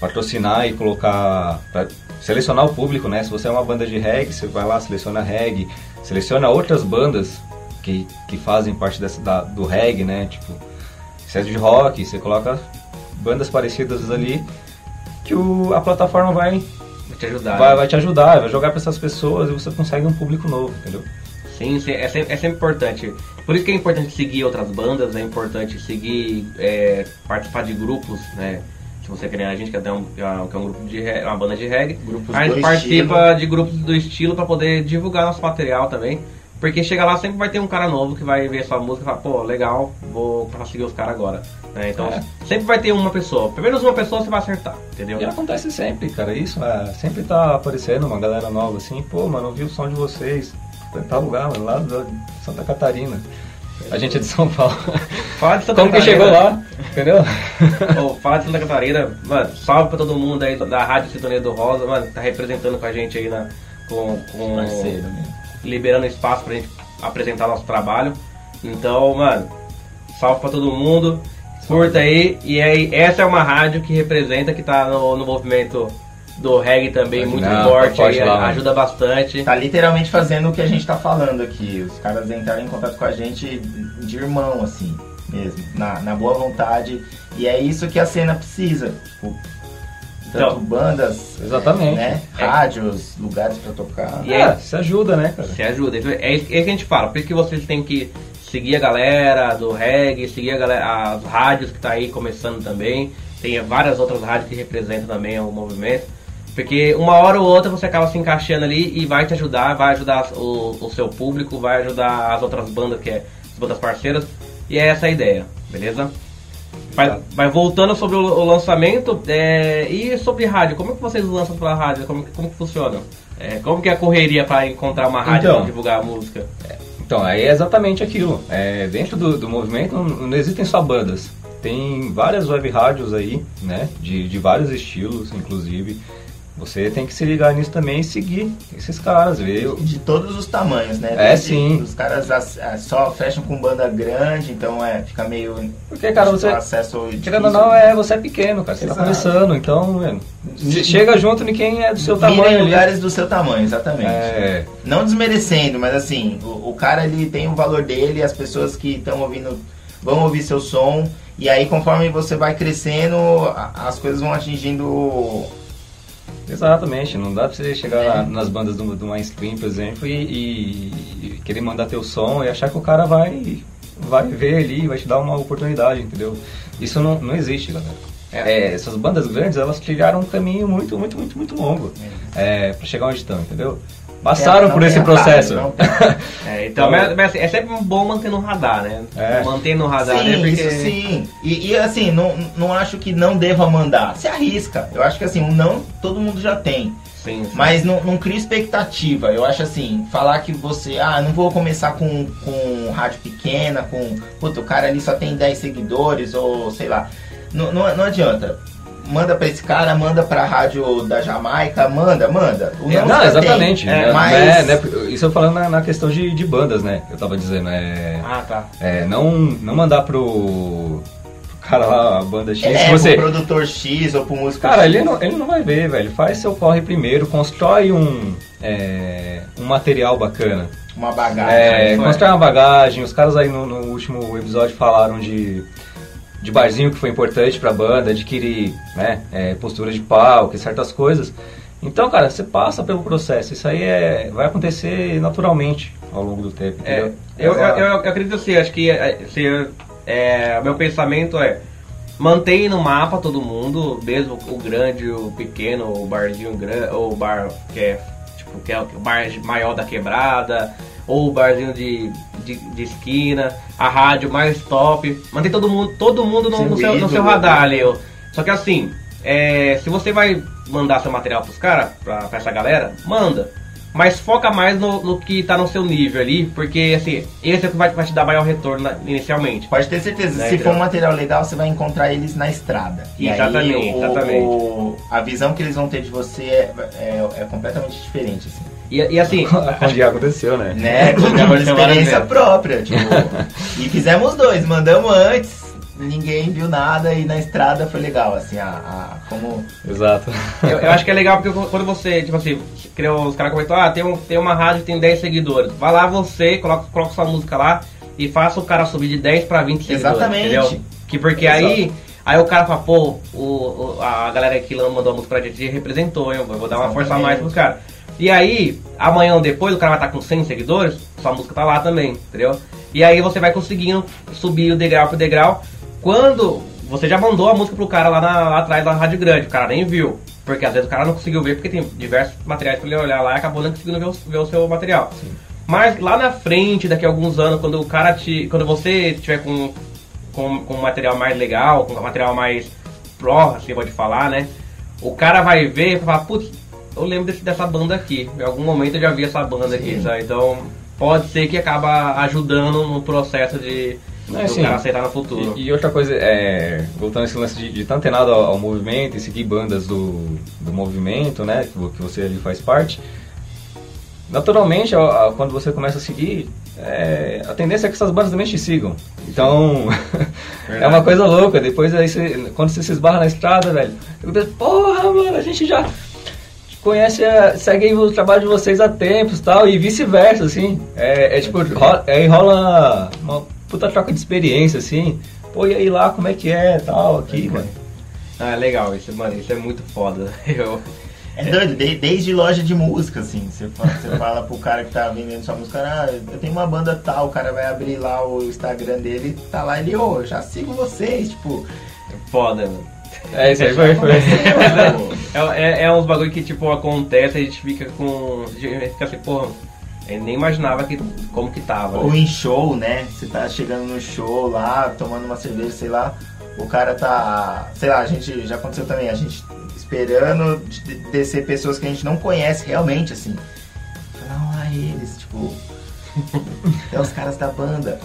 [SPEAKER 3] patrocinar e colocar. selecionar o público, né? Se você é uma banda de reggae, você vai lá, seleciona reggae, seleciona outras bandas que, que fazem parte dessa, da, do reggae, né? Tipo, se é de rock, você coloca bandas parecidas ali que o, a plataforma vai
[SPEAKER 2] te ajudar.
[SPEAKER 3] Vai, né? vai te ajudar, vai jogar para essas pessoas e você consegue um público novo, entendeu?
[SPEAKER 2] Sim, sim, é sempre, é sempre importante. Por isso que é importante seguir outras bandas, é importante seguir, é, participar de grupos, né? Se você quer a gente quer um, que é um grupo de reggae, uma banda de reggae,
[SPEAKER 1] Grupos
[SPEAKER 2] a gente participa
[SPEAKER 1] estilo.
[SPEAKER 2] de grupos do estilo para poder divulgar nosso material também. Porque chega lá sempre vai ter um cara novo que vai ver sua música e falar, pô, legal, vou pra seguir os caras agora. né? Então
[SPEAKER 3] É.
[SPEAKER 2] sempre vai ter uma pessoa. Pelo menos uma pessoa você vai acertar, entendeu?
[SPEAKER 3] E acontece sempre, cara, isso, é, sempre tá aparecendo uma galera nova assim, pô, mano, ouvi o som de vocês, em tal lugar, mano, lá de Santa Catarina. A gente é de São Paulo.
[SPEAKER 2] Fala de Santa
[SPEAKER 3] Como que
[SPEAKER 2] Catarina.
[SPEAKER 3] chegou lá? Entendeu?
[SPEAKER 2] Ô, fala de Santa Catarina, mano, salve pra todo mundo aí da Rádio Sintonia do Rosa, mano, tá representando com a gente aí na, com, com
[SPEAKER 1] Parceiro, né?
[SPEAKER 2] Liberando espaço pra gente apresentar nosso trabalho. Então, mano, salve pra todo mundo, curta aí, e aí, essa é uma rádio que representa, que tá no, no movimento do reggae também, muito
[SPEAKER 3] Não,
[SPEAKER 2] forte,
[SPEAKER 3] tá
[SPEAKER 2] aí,
[SPEAKER 3] lá, mano.
[SPEAKER 2] ajuda bastante.
[SPEAKER 1] Tá literalmente fazendo o que a gente tá falando aqui. Os caras entraram em contato com a gente de irmão, assim, mesmo. Na, na boa vontade. E é isso que a cena precisa. Tipo, tanto
[SPEAKER 2] Então.
[SPEAKER 1] bandas,
[SPEAKER 3] Exatamente.
[SPEAKER 1] né?
[SPEAKER 2] É.
[SPEAKER 1] Rádios, lugares pra tocar.
[SPEAKER 2] E
[SPEAKER 3] é, se ajuda, né, cara?
[SPEAKER 2] Se ajuda. Então, É isso é isso que a gente fala. Por isso que vocês têm que seguir a galera do reggae, seguir a galera, as rádios que tá aí começando também. Tem várias outras rádios que representam também o movimento. Porque uma hora ou outra você acaba se encaixando ali e vai te ajudar, vai ajudar o, o seu público, vai ajudar as outras bandas que é as bandas parceiras. E é essa a ideia, beleza? Vai, vai voltando sobre o, o lançamento é, e sobre rádio, como é que vocês lançam pela rádio? Como, como que funciona? É, como que é a correria para encontrar uma rádio
[SPEAKER 3] Então.
[SPEAKER 2] para divulgar a música?
[SPEAKER 3] Então, aí é exatamente aquilo. É, dentro do, do movimento não, não existem só bandas. Tem várias web rádios aí, né? De, de vários estilos, inclusive. Você tem que se ligar nisso também e seguir esses caras, ver.
[SPEAKER 1] De todos os tamanhos, né?
[SPEAKER 3] É,
[SPEAKER 1] Desde-
[SPEAKER 3] sim.
[SPEAKER 1] Os caras as- ah, só fecham com banda grande, então é, fica meio.
[SPEAKER 3] Porque, cara, você.
[SPEAKER 1] acesso
[SPEAKER 3] Querendo ou não, é, você é pequeno, cara. Você tá
[SPEAKER 1] Exato.
[SPEAKER 3] começando, então, mano, chega junto em quem é do seu
[SPEAKER 1] Mira em
[SPEAKER 3] tamanho ali.
[SPEAKER 1] lugares do seu tamanho, exatamente.
[SPEAKER 3] É,
[SPEAKER 1] Não desmerecendo, mas assim, o, o cara ele tem o valor dele, as pessoas que estão ouvindo vão ouvir seu som, e aí conforme você vai crescendo, as coisas vão atingindo.
[SPEAKER 3] Exatamente. Não dá pra você chegar
[SPEAKER 1] É.
[SPEAKER 3] lá nas bandas do, do mainstream, por exemplo, e, e- e querer mandar teu som e achar que o cara vai, vai ver ali, vai te dar uma oportunidade, entendeu? Isso não, não existe, galera. É, essas bandas grandes, elas trilharam um caminho muito, muito, muito, muito longo é, pra chegar onde estão, entendeu? Passaram por esse processo.
[SPEAKER 2] É, então, mas, mas, é sempre bom manter no radar, né?
[SPEAKER 3] É.
[SPEAKER 2] Manter no radar,
[SPEAKER 1] sim,
[SPEAKER 2] né? Porque
[SPEAKER 1] isso sim. E, e, assim, não, não acho que não deva mandar. Se arrisca. Eu acho que assim, um não todo mundo já tem.
[SPEAKER 2] Sim, sim.
[SPEAKER 1] Mas não, não cria expectativa. Eu acho assim, falar que você, ah, não vou começar com, com rádio pequena, com. Puta, o cara ali só tem 10 seguidores, ou sei lá. Não, não, não adianta. Manda pra esse cara, manda pra rádio da Jamaica, manda, manda. O
[SPEAKER 3] É,
[SPEAKER 1] não
[SPEAKER 3] não, exatamente.
[SPEAKER 1] tem.
[SPEAKER 3] né,
[SPEAKER 1] É, mas.
[SPEAKER 3] né, né, isso eu falando na, na questão de, de bandas, né? Eu tava dizendo, é,
[SPEAKER 2] Ah, tá.
[SPEAKER 3] é, não, não mandar pro, pro cara lá, a banda X,
[SPEAKER 1] É,
[SPEAKER 3] você...
[SPEAKER 1] pro produtor X ou pro músico
[SPEAKER 3] Cara,
[SPEAKER 1] X.
[SPEAKER 3] ele não, ele não vai ver, velho. Faz seu corre primeiro, constrói um, é, um material bacana.
[SPEAKER 1] Uma bagagem.
[SPEAKER 3] É, constrói uma bagagem. Os caras aí no, no último episódio falaram de, de barzinho que foi importante pra banda, adquirir né, é, postura de palco e certas coisas. Então, cara, você passa pelo processo. Isso aí é, vai acontecer naturalmente ao longo do tempo,
[SPEAKER 2] É, eu, eu, eu, eu acredito assim, acho que é, se, é, meu pensamento é mantém no mapa todo mundo, mesmo o grande, o pequeno, o barzinho grande, ou o bar que é tipo que é o bar maior da quebrada, ou o barzinho de, de, de esquina, a rádio mais top, mantém todo mundo, todo mundo no, no seu, no seu radar
[SPEAKER 1] né?
[SPEAKER 2] ó. Só que assim, é, se você vai mandar seu material pros caras, pra, pra essa galera, manda. Mas foca mais no, no que tá no seu nível ali, porque assim, esse é o que vai, vai te dar maior retorno na- inicialmente.
[SPEAKER 1] Pode ter certeza,
[SPEAKER 2] Né,
[SPEAKER 1] se for um material legal, você vai encontrar eles na estrada. E
[SPEAKER 2] Exatamente,
[SPEAKER 1] aí, o-
[SPEAKER 2] exatamente.
[SPEAKER 1] o- a visão que eles vão ter de você é, é- é completamente diferente, assim.
[SPEAKER 2] E, e assim,
[SPEAKER 3] Onde já aconteceu, né?
[SPEAKER 1] Né?
[SPEAKER 2] Aconteceu
[SPEAKER 1] experiência própria, tipo. e fizemos dois, mandamos antes, ninguém viu nada e na estrada foi legal, assim, a, a- como.
[SPEAKER 3] Exato.
[SPEAKER 2] eu, eu acho que é legal porque quando você, tipo assim, criou, os caras comentam, ah, tem, um, tem uma rádio que tem 10 seguidores. Vai lá você, coloca, coloca sua música lá e faça o cara subir de 10 pra 20 seguidores.
[SPEAKER 1] Exatamente.
[SPEAKER 2] Entendeu? Que porque
[SPEAKER 1] Exato.
[SPEAKER 2] aí. Aí o cara fala, pô, o, o- a galera que mandou a música pra gente representou, eu vou dar uma força a mais pros caras. E aí, amanhã ou depois, o cara vai estar com 100 seguidores, sua música tá lá também, entendeu? E aí você vai conseguindo subir o degrau por degrau. Quando você já mandou a música pro cara lá, na, lá atrás da Rádio Grande, o cara nem viu. Porque às vezes o cara não conseguiu ver, porque tem diversos materiais pra ele olhar lá e acabou não conseguindo ver o, ver o seu material. Sim. Mas lá na frente, daqui a alguns anos, quando o cara te. Quando você tiver com, com, com material mais legal, com material mais pro, assim pode falar, né? O cara vai ver e vai falar, putz, eu lembro desse, dessa banda aqui. Em algum momento eu já vi essa banda Sim. aqui, sabe? Então pode ser que acaba ajudando no processo de é, sim. aceitar no futuro.
[SPEAKER 3] E, e, outra coisa, é, voltando esse lance de, de estar antenado ao, ao, movimento e seguir bandas do, do movimento, né, que, que você ali faz parte, naturalmente, quando você começa a seguir, é, a tendência é que essas bandas também te sigam. Então, é uma coisa louca. Depois, aí você, quando você se esbarra na estrada, velho, eu penso, porra, mano, a gente já conhece, segue o trabalho de vocês há tempos tal, e vice-versa, assim. É, é tipo, rola, é, rola uma puta troca de experiência, assim. Pô, e aí lá, como é que é tal, aqui, é, mano.
[SPEAKER 2] Ah, legal, isso, mano, isso é muito foda. Eu,
[SPEAKER 1] é doido, de, desde loja de música, assim. Você fala, você fala pro cara que tá vendendo sua música, ah, eu tenho uma banda tal, o cara vai abrir lá o Instagram dele, tá lá ele, ô, oh, já sigo vocês, tipo.
[SPEAKER 2] Foda, mano. É, isso aí foi, foi. É, é, é uns bagulho que, tipo, acontece, a gente fica com. A gente fica assim, porra. Eu nem imaginava que, como que tava.
[SPEAKER 1] Ou né? em show, né? Você tá chegando no show lá, tomando uma cerveja, sei lá. O cara tá. Sei lá, a gente. Já aconteceu também, a gente esperando descer pessoas que a gente não conhece realmente, assim. Não, lá eles, tipo. é os caras da banda.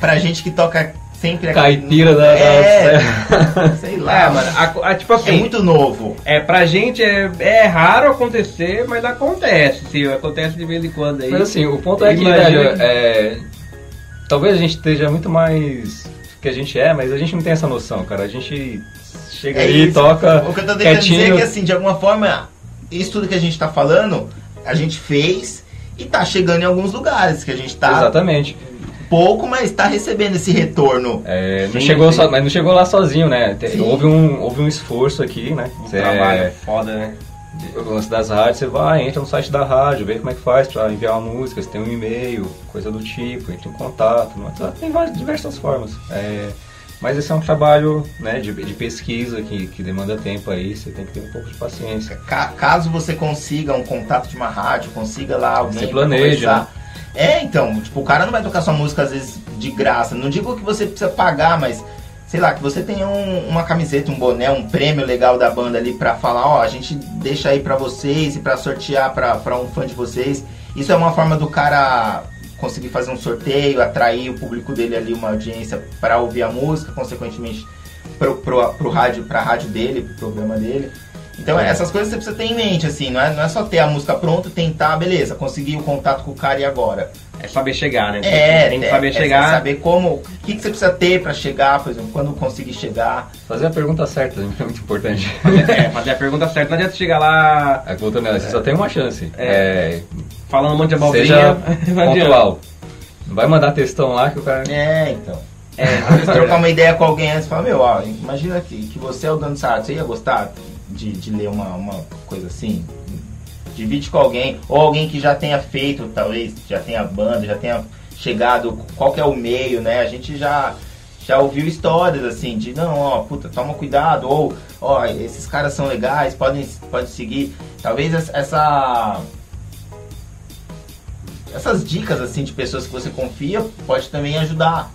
[SPEAKER 1] Pra gente que toca sempre
[SPEAKER 3] aqui. Caipira da. É,
[SPEAKER 1] sei lá. É, mano. A, a, tipo assim. É muito novo.
[SPEAKER 2] É, pra gente é, é raro acontecer, mas acontece. Sim, acontece de vez em quando aí.
[SPEAKER 3] Mas assim, o ponto é que, velho, é, talvez a gente esteja muito mais que a gente é, mas a gente não tem essa noção, cara. A gente chega é aí e toca.
[SPEAKER 1] O que eu tô tentando dizer é que, assim, de alguma forma, isso tudo que a gente tá falando, a gente fez e tá chegando em alguns lugares que a gente tá.
[SPEAKER 3] Exatamente
[SPEAKER 1] pouco, mas está recebendo esse retorno.
[SPEAKER 3] É, não sim, chegou sim. Só, mas não chegou lá sozinho, né? Houve um, houve um esforço aqui, né?
[SPEAKER 2] Um trabalho é, foda, né?
[SPEAKER 3] O lance das rádios, você vai, entra no site da rádio, vê como é que faz para enviar uma música, você tem um e-mail, coisa do tipo, entra em contato, tem várias, diversas formas. É, mas esse é um trabalho né, de, de, pesquisa que, que demanda tempo aí, você tem que ter um pouco de paciência.
[SPEAKER 1] Caso você consiga um contato de uma rádio, consiga lá alguém.
[SPEAKER 3] Você planeja. Né?
[SPEAKER 1] É, então, tipo, o cara não vai tocar sua música às vezes de graça. Não digo que você precisa pagar, mas sei lá, que você tenha um, uma camiseta, um boné, um prêmio legal da banda ali pra falar, ó, a gente deixa aí pra vocês e pra sortear pra um fã de vocês. Isso é uma forma do cara conseguir fazer um sorteio, atrair o público dele ali, uma audiência para ouvir a música, consequentemente pro, pro, pro rádio, pra rádio dele, pro programa dele. Então é. essas coisas você precisa ter em mente, assim, não é, não é só ter a música pronta, tentar, beleza, conseguir o contato com o cara e agora.
[SPEAKER 2] É saber chegar, né?
[SPEAKER 1] É,
[SPEAKER 2] tem
[SPEAKER 1] que saber é, chegar. É saber como, o que, que você precisa ter para chegar, por exemplo, quando conseguir chegar.
[SPEAKER 3] Fazer a pergunta certa é muito importante.
[SPEAKER 2] Fazer, é, fazer a pergunta certa, não adianta chegar lá.
[SPEAKER 3] É, voltando você só tem uma chance. É. é
[SPEAKER 2] falando um monte de abobrinha.
[SPEAKER 3] Seja pontual. Não vai mandar textão lá que o cara.
[SPEAKER 1] É, então. É, trocar uma ideia com alguém antes e falar, meu, ó, imagina que, que você é o dono dessa arte, você ia gostar? De, de ler uma, uma coisa assim? Divide com alguém, ou alguém que já tenha feito, talvez, já tenha banda, já tenha chegado, qual que é o meio, né? A gente já já ouviu histórias assim de não, ó, puta, toma cuidado, ou ó, esses caras são legais, podem, podem seguir. Talvez essa essas dicas assim de pessoas que você confia pode também ajudar.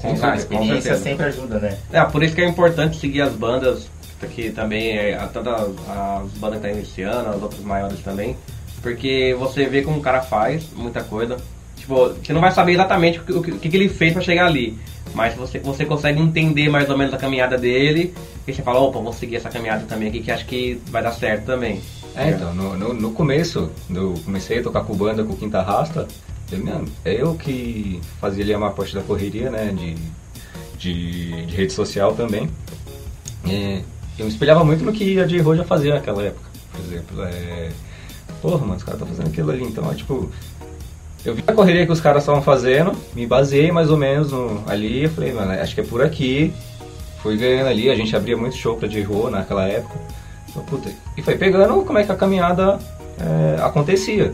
[SPEAKER 1] Com a experiência sempre ajuda, né?
[SPEAKER 2] É, por isso que é importante seguir as bandas que também é tanto as, as bandas que estão iniciando, as outras maiores também, porque você vê como o cara faz muita coisa. Tipo, você não vai saber exatamente o que, o que, ele fez para chegar ali, mas você, você consegue entender mais ou menos a caminhada dele e você fala, opa, vou seguir essa caminhada também aqui que acho que vai dar certo também.
[SPEAKER 3] É, então, no, no, no começo, eu comecei a tocar com banda com Quinta Rasta, eu, eu que fazia ali a maior parte da correria, né, de, de, de rede social também. É, eu me espelhava muito no que a J-Ho já fazia naquela época, por exemplo. É... Porra, mano, os caras estão fazendo aquilo ali. Então, é, tipo, eu vi a correria que os caras estavam fazendo, me baseei mais ou menos no, ali. Eu falei, mano, acho que é por aqui. Fui ganhando ali, a gente abria muito show pra J-Ho naquela época. Então, puta, e foi pegando como é que a caminhada é, acontecia.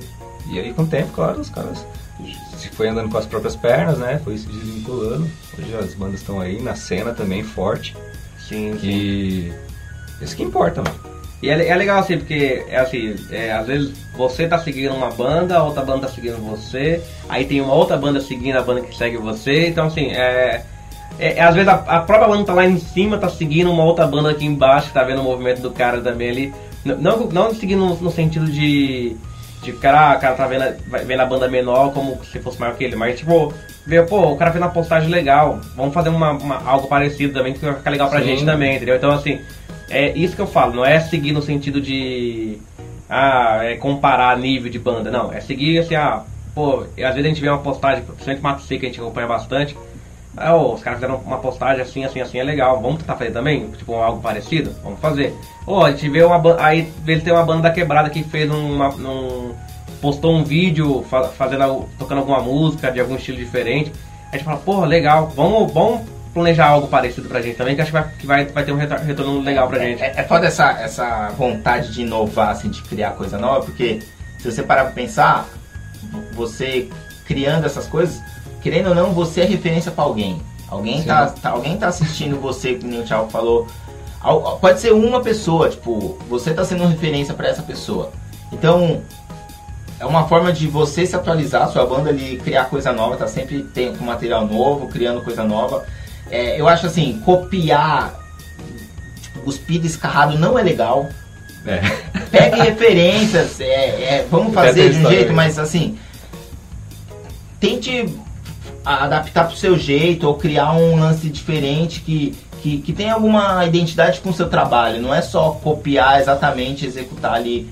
[SPEAKER 3] E aí com o tempo, claro, os caras se foi andando com as próprias pernas, né? Foi se desvinculando. Hoje as bandas estão aí na cena também forte.
[SPEAKER 2] Sim, sim.
[SPEAKER 3] Isso que importa, mano.
[SPEAKER 2] E é, é legal assim, porque é assim, é, às vezes você tá seguindo uma banda, a outra banda tá seguindo você, aí tem uma outra banda seguindo a banda que segue você, então assim, é. é, é, às vezes a, a própria banda tá lá em cima, tá seguindo uma outra banda aqui embaixo, tá vendo o movimento do cara também ali. N- Não, não seguindo no, no sentido de. De cara, o cara tá vendo, vendo a banda menor como se fosse maior que ele, mas tipo, ver, pô, o cara fez uma postagem legal, vamos fazer uma, uma- algo parecido também que vai ficar legal pra
[SPEAKER 3] Sim.
[SPEAKER 2] gente também, entendeu? Então assim, é isso que eu falo, não é seguir no sentido de. Ah, é comparar nível de banda, não. É seguir assim, ah, pô, às vezes a gente vê uma postagem, principalmente Mato Seca, a gente acompanha bastante. Ah, ô, os caras fizeram uma postagem assim, assim, assim, é legal. Vamos tentar fazer também? Tipo, algo parecido? Vamos fazer. Ô, a gente vê uma. Aí ele tem uma banda da quebrada que fez uma. Num, postou um vídeo fa- fazendo, tocando alguma música de algum estilo diferente. A gente fala, porra, legal, vamos, vamos planejar algo parecido pra gente também, que acho que vai, que vai, vai ter um retor- retorno legal pra gente.
[SPEAKER 1] É, é foda essa, essa vontade de inovar, assim, de criar coisa nova, porque se você parar pra pensar, você criando essas coisas, querendo ou não, você é referência pra alguém. Alguém
[SPEAKER 3] Sim.
[SPEAKER 1] tá, tá- alguém tá assistindo você, como o Thiago falou. Al- Pode ser uma pessoa, tipo, você tá sendo referência pra essa pessoa. Então, é uma forma de você se atualizar, sua banda ali criar coisa nova, tá sempre tem, com material novo, criando coisa nova. É, eu acho assim, copiar, tipo, cuspido escarrado não é legal.
[SPEAKER 3] É.
[SPEAKER 1] Pegue referências, é, é, vamos fazer
[SPEAKER 3] tem
[SPEAKER 1] de um jeito,
[SPEAKER 3] aí.
[SPEAKER 1] mas assim, tente adaptar pro seu jeito ou criar um lance diferente que, que, que tenha alguma identidade com o seu trabalho. Não é só copiar exatamente, executar ali.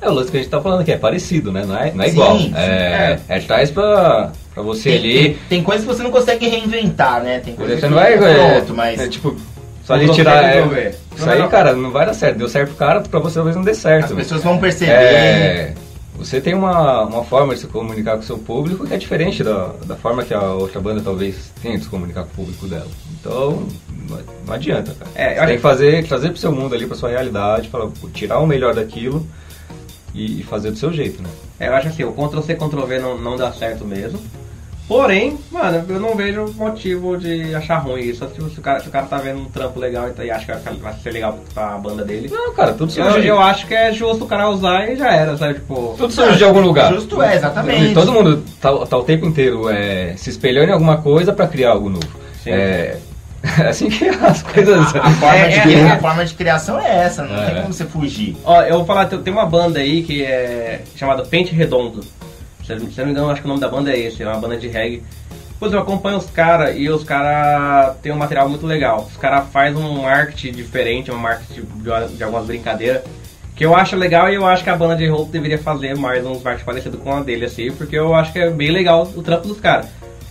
[SPEAKER 3] É o lance que a gente tá falando aqui, é parecido, né? Não é, não é igual.
[SPEAKER 1] sim,
[SPEAKER 3] é, é. traz pra, pra você
[SPEAKER 1] Tem,
[SPEAKER 3] ali.
[SPEAKER 1] tem, tem coisas que você não consegue reinventar, né? Tem coisas
[SPEAKER 3] Você
[SPEAKER 1] que
[SPEAKER 3] não vai.
[SPEAKER 1] é
[SPEAKER 3] É,
[SPEAKER 1] pronto, mas
[SPEAKER 3] é, tipo, só de tirar. É,
[SPEAKER 2] resolver.
[SPEAKER 3] isso
[SPEAKER 2] Não,
[SPEAKER 3] aí,
[SPEAKER 2] não.
[SPEAKER 3] cara, não vai dar certo. Deu certo pro cara, pra você talvez não dê certo.
[SPEAKER 1] as pessoas vão perceber.
[SPEAKER 3] É, você tem uma, uma forma de se comunicar com o seu público que é diferente da, da forma que a outra banda talvez tenha de se comunicar com o público dela. Então, não, adianta, cara.
[SPEAKER 2] É,
[SPEAKER 3] tem que fazer, trazer pro seu mundo ali, pra sua realidade, pô, tirar o melhor daquilo e, e fazer do seu jeito, né?
[SPEAKER 2] É, eu acho assim, o Ctrl-C, Ctrl-V não, não dá certo mesmo. Porém, mano, eu não vejo motivo de achar ruim isso. Se, se o, cara, se o cara tá vendo um trampo legal e acha que vai, ser legal pra banda dele.
[SPEAKER 3] Não, cara, tudo
[SPEAKER 2] Eu,
[SPEAKER 3] surge,
[SPEAKER 2] eu acho que é justo o cara usar e já era, sabe? Tipo.
[SPEAKER 3] tudo surge de algum lugar.
[SPEAKER 1] Justo é, exatamente.
[SPEAKER 3] E todo mundo tá, tá o tempo inteiro é, se espelhando em alguma coisa pra criar algo novo.
[SPEAKER 2] Sim.
[SPEAKER 3] É assim que as coisas.
[SPEAKER 1] A, a forma
[SPEAKER 2] É,
[SPEAKER 1] de,
[SPEAKER 2] é,
[SPEAKER 1] a forma de criação é essa, não
[SPEAKER 3] É.
[SPEAKER 1] tem como você fugir.
[SPEAKER 2] Ó, eu vou falar, tem uma banda aí que é chamada Pente Redondo. Se não me engano, acho que o nome da banda é esse, é uma banda de reggae. Pois eu acompanho os caras e os caras têm um material muito legal. Os caras fazem um marketing diferente, um marketing de, de algumas brincadeiras. Que eu acho legal e eu acho que a banda de roupa deveria fazer mais uns marketing parecido com a dele, assim, porque eu acho que é bem legal o trampo dos caras.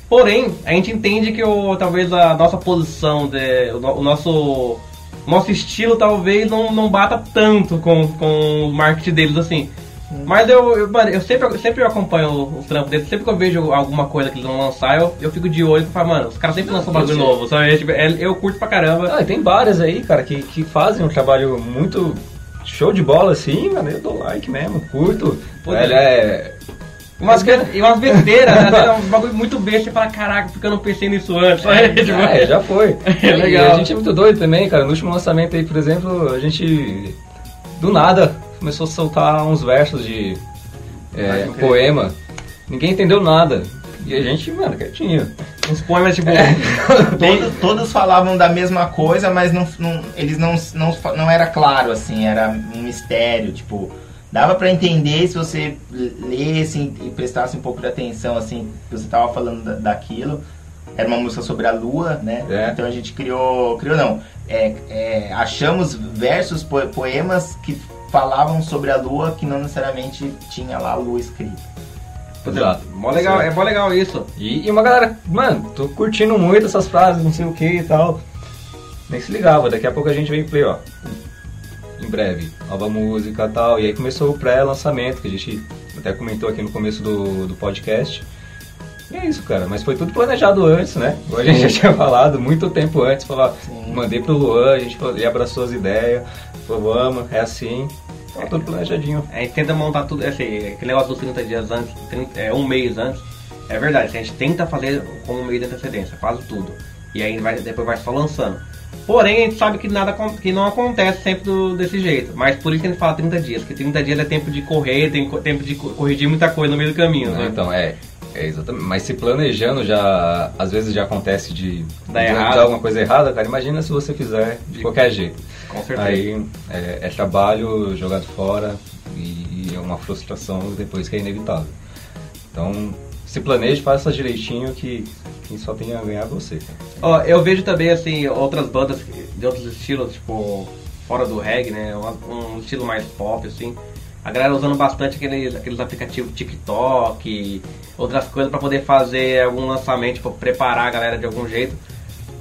[SPEAKER 2] Porém, a gente entende que o, talvez a nossa posição, de, o, o nosso nosso estilo talvez não, não bata tanto com, com o marketing deles assim. Mas eu, eu, mano, eu sempre, sempre eu acompanho os trampos deles, sempre que eu vejo alguma coisa que eles vão lançar, eu, eu fico de olho e falo, mano, os caras sempre lançam um bagulho
[SPEAKER 3] eu
[SPEAKER 2] novo, sabe? É, tipo, é- eu curto pra caramba.
[SPEAKER 3] Ah, tem várias aí, cara, que, que fazem um trabalho muito show de bola, assim, mano. Eu dou like mesmo, curto.
[SPEAKER 2] Pô,
[SPEAKER 3] Ele é.
[SPEAKER 2] Umas, e umas besteiras, né? É um bagulho muito besta e fala, caraca, porque eu não pensei nisso antes.
[SPEAKER 3] É,
[SPEAKER 2] Tipo,
[SPEAKER 3] é, já foi.
[SPEAKER 2] É legal.
[SPEAKER 3] E a gente é muito doido também, cara. No último lançamento aí, por exemplo, a gente do nada começou a soltar uns versos de é, poema. Ninguém entendeu nada. E a gente, mano, quietinho.
[SPEAKER 2] Uns poemas, tipo,
[SPEAKER 1] Todos, todos falavam da mesma coisa, mas não, não- eles não, não, não era claro, assim, era um mistério, tipo, dava pra entender se você lesse e prestasse um pouco de atenção, assim, que você tava falando da- daquilo. Era uma música sobre a lua, né?
[SPEAKER 3] É.
[SPEAKER 1] Então a gente criou, criou não, é, é, achamos versos, po- poemas que falavam sobre a lua que não necessariamente tinha lá a lua escrita.
[SPEAKER 3] Exato.
[SPEAKER 2] mó legal, é mó legal isso.
[SPEAKER 3] E, e uma galera, mano, tô curtindo muito essas frases, não sei o que e tal. Nem se ligava, daqui a pouco a gente vem play, ó. Em breve, nova música e tal. E aí começou o pré-lançamento, que a gente até comentou aqui no começo do, do podcast. E é isso, cara. Mas foi tudo planejado antes, né? Igual a gente já tinha falado, muito tempo antes. Falar,
[SPEAKER 1] Sim.
[SPEAKER 3] mandei pro Luan, a gente falou- ele abraçou as ideias. Falou, vamos, é assim. Só tudo planejadinho.
[SPEAKER 2] A gente tenta montar tudo, assim, aquele negócio dos 30 dias antes, 30, é, um mês antes. É verdade, a gente tenta fazer com um mês de antecedência, quase tudo. E aí vai, depois vai só lançando. Porém, a gente sabe que nada que não acontece sempre do, desse jeito. Mas por isso que a gente fala 30 dias, porque 30 dias é tempo de correr, tem tempo de corrigir muita coisa no meio do caminho. Né?
[SPEAKER 3] Então, é. É, exatamente. Mas se planejando já, às vezes já acontece de de,
[SPEAKER 2] errado.
[SPEAKER 3] de alguma coisa errada, cara. Imagina se você fizer de qualquer jeito.
[SPEAKER 2] Com certeza.
[SPEAKER 3] Aí é, é trabalho jogado fora e, e é uma frustração depois que é inevitável. Então, se planeje, faça direitinho que quem só tem a ganhar é você.
[SPEAKER 2] Ó, eu vejo também, assim, outras bandas de outros estilos, tipo, fora do reggae, né? Um, um estilo mais pop, assim. A galera usando bastante aqueles, aqueles aplicativos TikTok, outras coisas pra poder fazer algum lançamento, tipo, preparar a galera de algum jeito.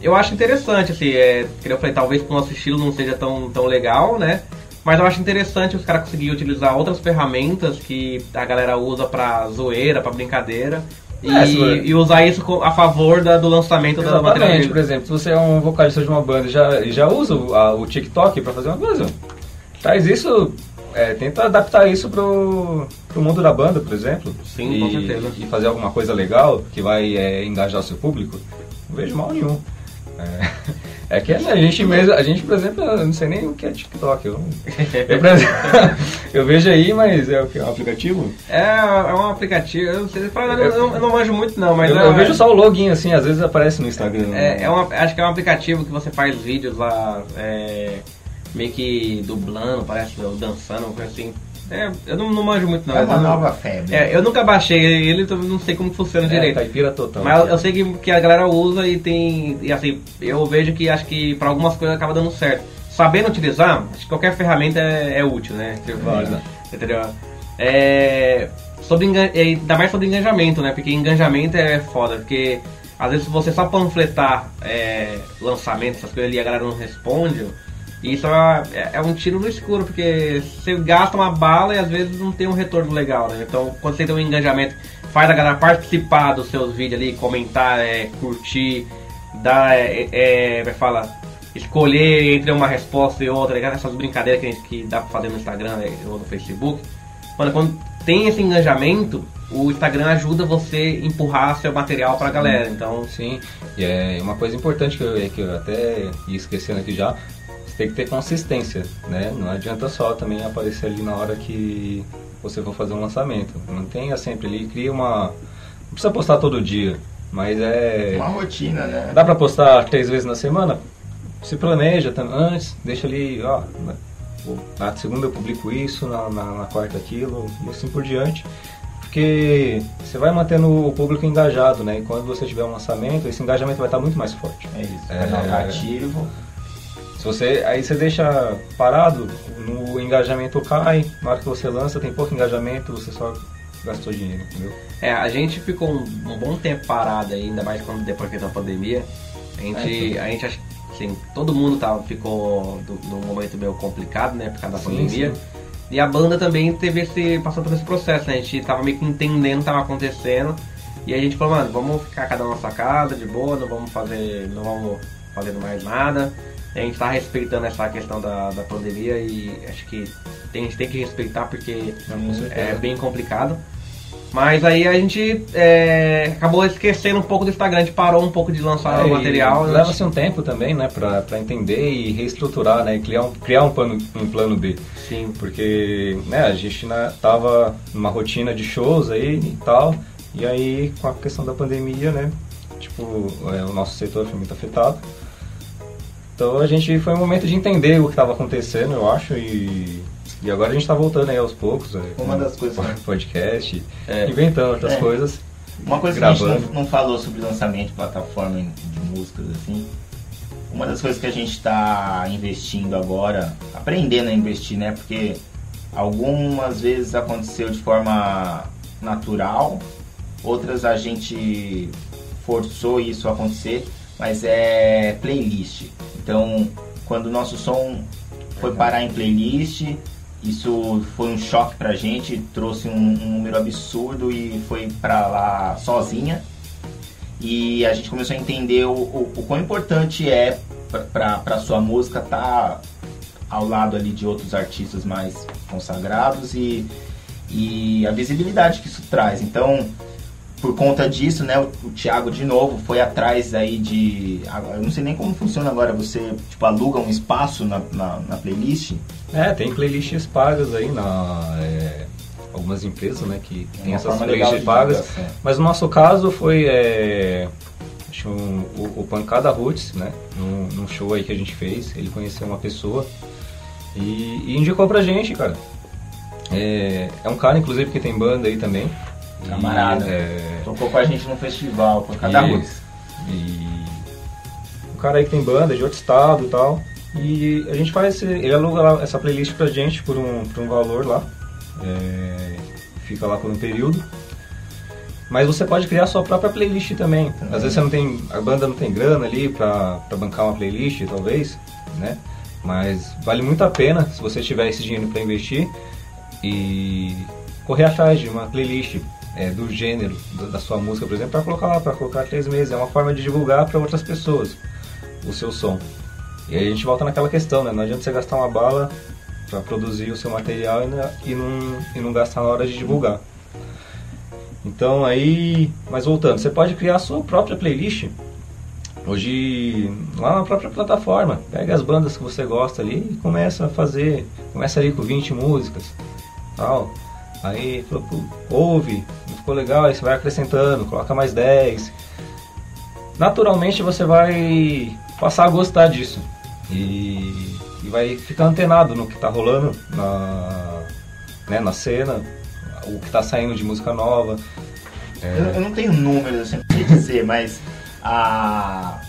[SPEAKER 2] Eu acho interessante, assim, é, que eu falei, talvez pro nosso estilo não seja tão, tão legal, né? Mas eu acho interessante os caras conseguirem utilizar outras ferramentas que a galera usa pra zoeira, pra brincadeira. E,
[SPEAKER 3] É, se-
[SPEAKER 2] e usar isso a favor da- do lançamento da material
[SPEAKER 3] Exatamente, por exemplo, se você é um vocalista de uma banda e já, e já usa o, a- o TikTok pra fazer uma coisa, traz isso, é, tenta adaptar isso pro, pro mundo da banda, por exemplo.
[SPEAKER 2] Sim,
[SPEAKER 3] e,
[SPEAKER 2] com certeza.
[SPEAKER 3] E fazer alguma coisa legal que vai é, engajar o seu público, não vejo mal nenhum. É, é que a gente mesmo, a gente, por exemplo, eu não sei nem o que é TikTok. Eu, eu, exemplo, eu vejo aí, mas é o que? É um aplicativo?
[SPEAKER 2] É, é um aplicativo, eu não sei, eu, não, eu não manjo muito não, mas
[SPEAKER 3] eu,
[SPEAKER 2] é,
[SPEAKER 3] eu vejo só o login assim, às vezes aparece no Instagram.
[SPEAKER 2] é, é uma, acho que é um aplicativo que você faz vídeos lá, é, meio que dublando, parece, ou dançando, coisa assim. É, eu não, não manjo muito não.
[SPEAKER 1] É uma
[SPEAKER 2] não-
[SPEAKER 1] nova febre.
[SPEAKER 2] É, eu nunca baixei ele, então não sei como funciona
[SPEAKER 3] É,
[SPEAKER 2] direito.
[SPEAKER 3] caipira total.
[SPEAKER 2] Mas eu, eu sei que, que a galera usa e tem. E assim, eu vejo que acho que pra algumas coisas acaba dando certo. Sabendo utilizar, acho que qualquer ferramenta é, é útil, né? Tipo. Entendeu? É, sobre engan- é, ainda mais sobre engajamento, né? Porque engajamento é foda, porque às vezes se você só panfletar é, lançamento, essas coisas ali, a galera não responde. Isso é, é um tiro no escuro, porque você gasta uma bala e às vezes não tem um retorno legal, né? Então, quando você tem um engajamento, faz a galera participar dos seus vídeos ali, comentar, é, curtir, dar, é, é, vai falar, escolher entre uma resposta e outra, né? essas brincadeiras que, a gente- que dá pra fazer no Instagram né, ou no Facebook. Mano, quando tem esse engajamento, o Instagram ajuda você a empurrar seu material pra galera. Então,
[SPEAKER 3] Sim, e é uma coisa importante que eu, é que eu até ia esquecendo aqui já, tem que ter consistência, né? Não adianta só também aparecer ali na hora que você for fazer um lançamento. Mantenha sempre ali, cria uma... Não precisa postar todo dia, mas é...
[SPEAKER 1] Uma rotina, né?
[SPEAKER 3] Dá pra postar três vezes na semana? Se planeja antes, deixa ali, ó, na, segunda eu publico isso, na, na, na quarta aquilo, e assim por diante. Porque você vai mantendo o público engajado, né? E quando você tiver um lançamento, esse engajamento vai estar muito mais forte.
[SPEAKER 1] É isso.
[SPEAKER 3] É.
[SPEAKER 1] Um cativo.
[SPEAKER 3] Você, aí você deixa parado, no engajamento cai, na hora que você lança tem pouco engajamento, você só gastou dinheiro, entendeu?
[SPEAKER 2] é, a gente ficou um, um bom tempo parado aí, ainda mais quando depois que da pandemia. A gente, a gente assim, todo mundo tava, ficou num momento meio complicado, né, por causa da
[SPEAKER 3] Sim,
[SPEAKER 2] pandemia.
[SPEAKER 3] sim.
[SPEAKER 2] E a banda também teve esse, passou por esse processo, né? A gente tava meio que entendendo o que tava acontecendo. E a gente falou, mano, vamos ficar cada um na sua casa, de boa, não vamos fazer, não vamos fazendo mais nada. A gente tá respeitando essa questão da, da pandemia e acho que tem, a gente tem que respeitar porque
[SPEAKER 3] certeza.
[SPEAKER 2] é bem complicado. Mas aí a gente é, acabou esquecendo um pouco do Instagram, a gente parou um pouco de lançar o
[SPEAKER 3] É, e
[SPEAKER 2] material. gente-
[SPEAKER 3] Leva-se um tempo também, né, pra, pra entender e reestruturar, né, e criar um, criar um, plano, um plano B.
[SPEAKER 2] Sim.
[SPEAKER 3] Porque, né, a gente né, tava numa rotina de shows aí e tal, e aí com a questão da pandemia, né, tipo, é, o nosso setor foi muito afetado. Então a gente foi um momento de entender o que estava acontecendo, eu acho, e, e agora a gente tá voltando aí aos poucos, é,
[SPEAKER 1] Uma das coisas-
[SPEAKER 3] podcast,
[SPEAKER 2] É.
[SPEAKER 3] inventando outras
[SPEAKER 1] É.
[SPEAKER 3] coisas.
[SPEAKER 1] Uma coisa que a
[SPEAKER 3] Gravando.
[SPEAKER 1] gente não, não falou sobre lançamento de plataforma de músicas assim. Uma das coisas que a gente está investindo agora, aprendendo a investir, né? Porque algumas vezes aconteceu de forma natural, outras a gente forçou isso a acontecer, mas é playlist. Então, quando o nosso som foi parar em playlist, isso foi um choque pra gente, trouxe um, um número absurdo e foi pra lá sozinha. E a gente começou a entender o, o, o quão importante é pra, pra, pra sua música tá ao lado ali de outros artistas mais consagrados e, e a visibilidade que isso traz. Então, por conta disso, né, o, o Thiago de novo foi atrás aí de. Eu não sei nem como funciona agora, você tipo, aluga um espaço na, na, na playlist?
[SPEAKER 3] É, tem playlists pagas aí na. É, algumas empresas né, que tem essas playlists pagas. Mas no nosso caso foi. É, acho um, o, o Pancada Roots, né? Num, num, show aí que a gente fez. Ele conheceu uma pessoa e, e indicou pra gente, cara. É, é um cara, inclusive, que tem banda aí também.
[SPEAKER 1] Camarada. É... Tocou com a gente no festival, por cada Roots.
[SPEAKER 3] E o cara aí que tem banda de outro estado e tal. E a gente faz, ele aluga essa playlist pra gente por um, por um valor lá. É, fica lá por um período. Mas você pode criar sua própria playlist também. Às vezes você não tem, a banda não tem grana ali pra, pra bancar uma playlist, talvez, né? Mas vale muito a pena se você tiver esse dinheiro para investir e correr atrás de uma playlist é, do gênero da sua música, por exemplo, para colocar lá, para colocar três meses. É uma forma de divulgar para outras pessoas o seu som. E aí a gente volta naquela questão, né? Não adianta você gastar uma bala para produzir o seu material e não, e não gastar na hora de divulgar. Então aí, mas voltando, você pode criar a sua própria playlist. Hoje, lá na própria plataforma, pega as bandas que você gosta ali e começa a fazer, começa ali com 20 músicas, tal. Aí ouve, ficou legal, aí você vai acrescentando, coloca mais 10. Naturalmente você vai passar a gostar disso. E, e vai ficar antenado no que está rolando na, né, na cena, o que está saindo de música nova.
[SPEAKER 1] É... Eu, eu, não tenho números, sempre queria dizer, mas a.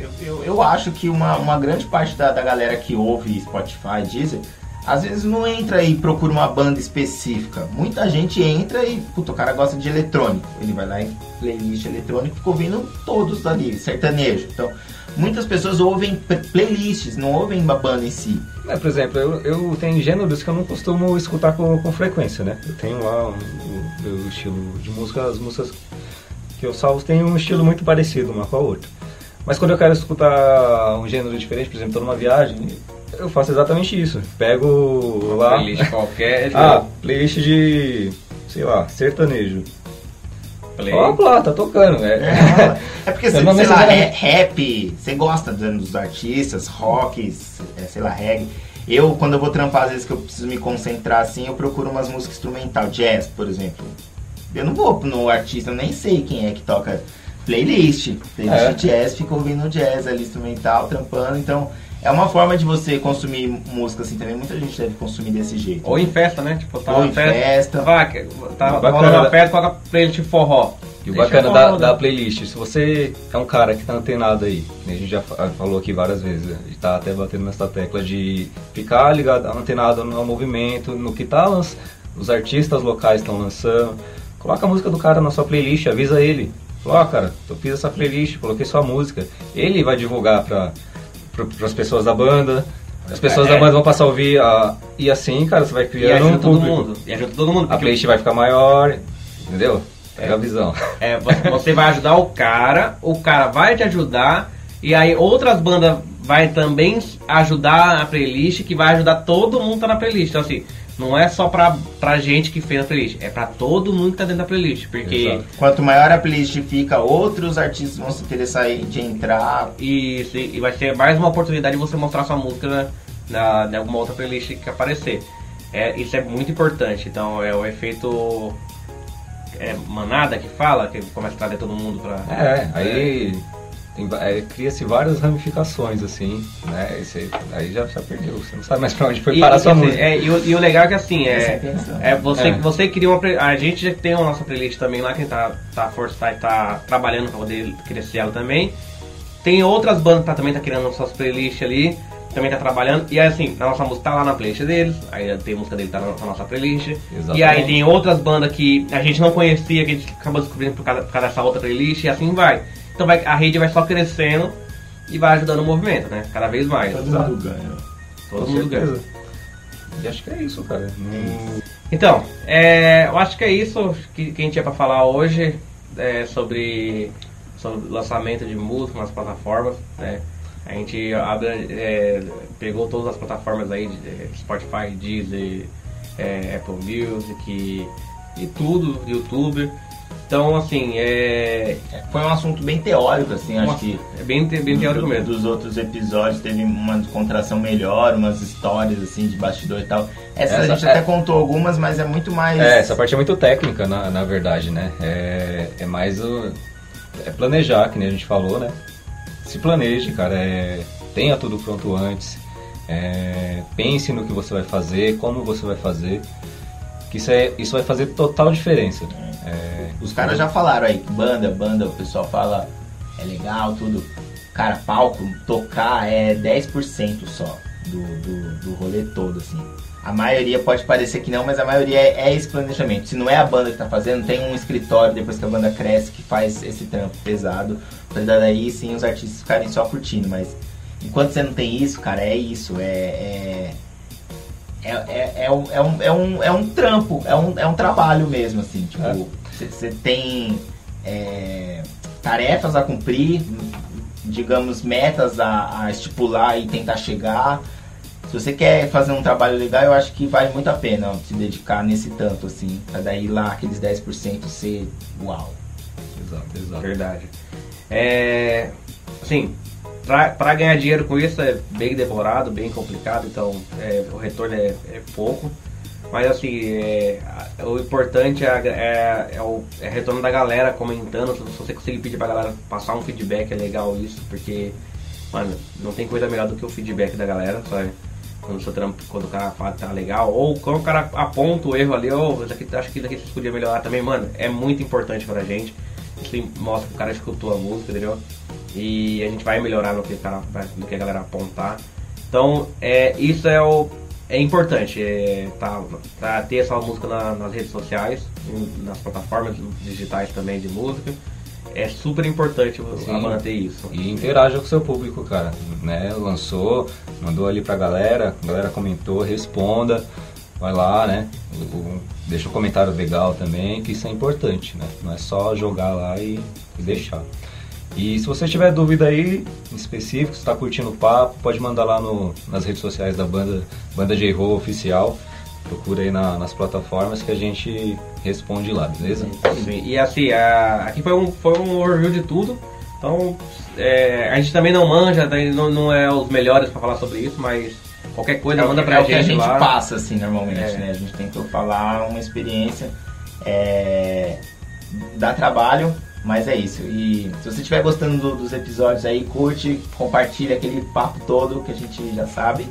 [SPEAKER 1] Eu, eu, eu, acho que uma, uma grande parte da, da galera que ouve Spotify, Deezer, às vezes não entra e procura uma banda específica. Muita gente entra e, puta, o cara gosta de eletrônico. Ele vai lá em playlist eletrônico fica ouvindo todos dali, sertanejo. Então, muitas pessoas ouvem playlists, não ouvem uma banda em si.
[SPEAKER 3] É, por exemplo, eu, eu tenho gêneros que eu não costumo escutar com, com frequência, né? Eu tenho lá o meu estilo de música, as músicas que eu salvo têm um estilo muito parecido uma com a outra. Mas quando eu quero escutar um gênero diferente, por exemplo, estou numa viagem, eu faço exatamente isso. Pego lá.
[SPEAKER 2] Playlist qualquer.
[SPEAKER 3] ah, playlist de. sei lá, sertanejo. Play. Ó, lá, tá tocando,
[SPEAKER 1] é. É, é porque, sei, sei lá, é, rap, você gosta dos artistas, rock, é, sei lá, reggae. Eu, quando eu vou trampar, às vezes que eu preciso me concentrar assim, eu procuro umas músicas instrumental, jazz, por exemplo. Eu não vou no artista, eu nem sei quem é que toca playlist. Playlist é. jazz, fica ouvindo jazz ali, instrumental, trampando, então é uma forma de você consumir música assim também. Muita gente deve consumir desse jeito.
[SPEAKER 2] Ou em festa, né? Tipo,
[SPEAKER 1] tá Ou em festa. festa.
[SPEAKER 2] Vai, tá, tá rolando uma festa, coloca playlist forró.
[SPEAKER 3] E o bacana da, da, né? playlist, se você é um cara que tá antenado aí, né, a gente já falou aqui várias vezes, a gente tá até batendo nessa tecla de ficar ligado, antenado no movimento, no que tá os artistas locais estão lançando. Coloca a música do cara na sua playlist, avisa ele. Ó, oh, cara, eu fiz essa playlist, coloquei sua música. Ele vai divulgar pra para as pessoas da banda. As pessoas é, da banda vão passar a ouvir a, e assim, cara, você vai criando
[SPEAKER 2] um todo mundo. E ajuda todo mundo.
[SPEAKER 3] A playlist vai ficar maior, entendeu? Pega é, a visão.
[SPEAKER 2] É, você vai ajudar o cara, o cara vai te ajudar e aí outras bandas vai também ajudar a playlist que vai ajudar todo mundo tá na playlist. Então assim, não é só pra, pra gente que fez a playlist, é pra todo mundo que tá dentro da playlist. Porque. Exato.
[SPEAKER 1] Quanto maior a playlist fica, outros artistas vão se interessar de entrar.
[SPEAKER 2] Isso, e vai ser mais uma oportunidade de você mostrar sua música na, na, em alguma outra playlist que aparecer. É, isso é muito importante. Então é o efeito é, manada que fala, que começa a trazer todo mundo pra.
[SPEAKER 3] É, aí. É é, cria-se várias ramificações, assim, né? Esse, aí já, já perdeu, você não sabe mais pra onde foi parar a sua música.
[SPEAKER 2] É, e, o, e, o, legal é que assim, é, é você, é. você cria uma. A gente já tem a nossa playlist também lá, quem tá, tá, força, tá, tá trabalhando pra poder crescer ela também. Tem outras bandas que tá, também tá criando suas playlists ali, também tá trabalhando. E aí, assim, a nossa música tá lá na playlist deles, aí tem música dele tá na, na nossa playlist. Exatamente. E aí tem outras bandas que a gente não conhecia, que a gente acabou descobrindo por causa, por causa dessa outra playlist, e assim vai. Então vai, a rede vai só crescendo e vai ajudando o movimento, né? Cada vez mais.
[SPEAKER 1] Todo mundo ganha.
[SPEAKER 2] Todo Com mundo certeza. ganha.
[SPEAKER 3] E acho que é isso, cara. Hum.
[SPEAKER 2] Então, é, eu acho que é isso que, que a gente tinha pra falar hoje é, sobre, sobre lançamento de música nas plataformas. Né? A gente é, pegou todas as plataformas aí, de Spotify, Deezer, é, Apple Music e, e tudo, YouTube. Então, assim, é...
[SPEAKER 1] Foi um assunto bem teórico, assim, acho que...
[SPEAKER 2] É bem, bem teórico mesmo.
[SPEAKER 1] Dos outros episódios teve uma contração melhor, umas histórias, assim, de bastidor e tal. Essa, essa a gente é... até contou algumas, mas é muito mais...
[SPEAKER 3] É, essa parte é muito técnica, na, na verdade, né? É, é mais o... É planejar, que nem a gente falou, né? Se planeje, cara, é... Tenha tudo pronto antes. É... Pense no que você vai fazer, como você vai fazer. Que isso, é, isso vai fazer total diferença.
[SPEAKER 1] É, os caras já falaram aí, banda, banda, o pessoal fala é legal, tudo. Cara, palco, tocar é 10% só do, do, do rolê todo, assim. A maioria pode parecer que não, mas a maioria é, é, esse planejamento. Se não é a banda que tá fazendo, tem um escritório depois que a banda cresce que faz esse trampo pesado. Pra daí sim os artistas ficarem só curtindo, mas enquanto você não tem isso, cara, é isso. É, é, é, é, é, um, é, um, é, um, é um trampo, é um, é um trabalho mesmo, assim. Tipo, você é. tem é, tarefas a cumprir, digamos, metas a, a, estipular e tentar chegar. Se você quer fazer um trabalho legal, eu acho que vale muito a pena ó, se dedicar nesse tanto, assim, pra daí lá aqueles 10% ser uau.
[SPEAKER 2] Exato, exato. Verdade. É, assim, para ganhar dinheiro com isso é bem demorado, bem complicado, então é, o retorno é, é, pouco. Mas assim, é, o importante é, é, é, o é retorno da galera comentando. Se você conseguir pedir pra galera passar um feedback, é legal isso, porque, mano, não tem coisa melhor do que o feedback da galera, sabe? Quando o seu trampo, quando o cara fala tá legal, ou quando o cara aponta o erro ali, ou oh, daqui, acho que daqui você podia melhorar também, mano, é muito importante pra gente. Isso mostra que o cara escutou a música, entendeu? E a gente vai melhorar no que, tá, no que a galera apontar. Então, é, isso é, o, é importante, é, tá, tá ter essa música na, nas redes sociais, nas plataformas digitais também de música. É super importante você manter isso.
[SPEAKER 3] E interaja com o seu público, cara. Né? Lançou, mandou ali pra galera, a galera comentou, responda, vai lá, né? deixa um comentário legal também, que isso é importante, né? Não é só jogar lá e, e deixar. E se você tiver dúvida aí, em específico, se está curtindo o papo, pode mandar lá no, nas redes sociais da banda, Banda J-Roll Oficial. Procura aí na, nas plataformas que a gente responde lá, beleza?
[SPEAKER 2] Sim, e assim, a, aqui foi um, foi um overview de tudo. Então, é, a gente também não manja, não, não é os melhores para falar sobre isso, mas qualquer coisa é, manda pra
[SPEAKER 1] é
[SPEAKER 2] gente. É o que a gente
[SPEAKER 1] lá. passa, assim, normalmente, é. né? A gente tentou falar uma experiência. É, dá trabalho, mas é isso. E se você estiver gostando do, dos episódios aí, curte, compartilha aquele papo todo que a gente já sabe.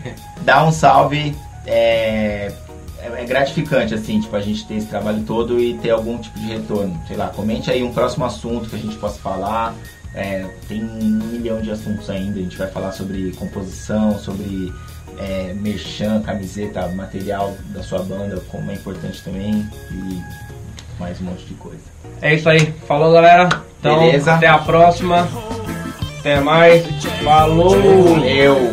[SPEAKER 1] Dá um salve. É, é, gratificante, assim, tipo, a gente ter esse trabalho todo e ter algum tipo de retorno. Sei lá, comente aí um próximo assunto que a gente possa falar. É, tem um milhão de assuntos ainda. A gente vai falar sobre composição, sobre é, merchan, camiseta, material da sua banda, como é importante também. E mais um monte de coisa.
[SPEAKER 2] É isso aí. Falou, galera. Então, Beleza. até a próxima. Até mais. Falou.
[SPEAKER 1] Valeu.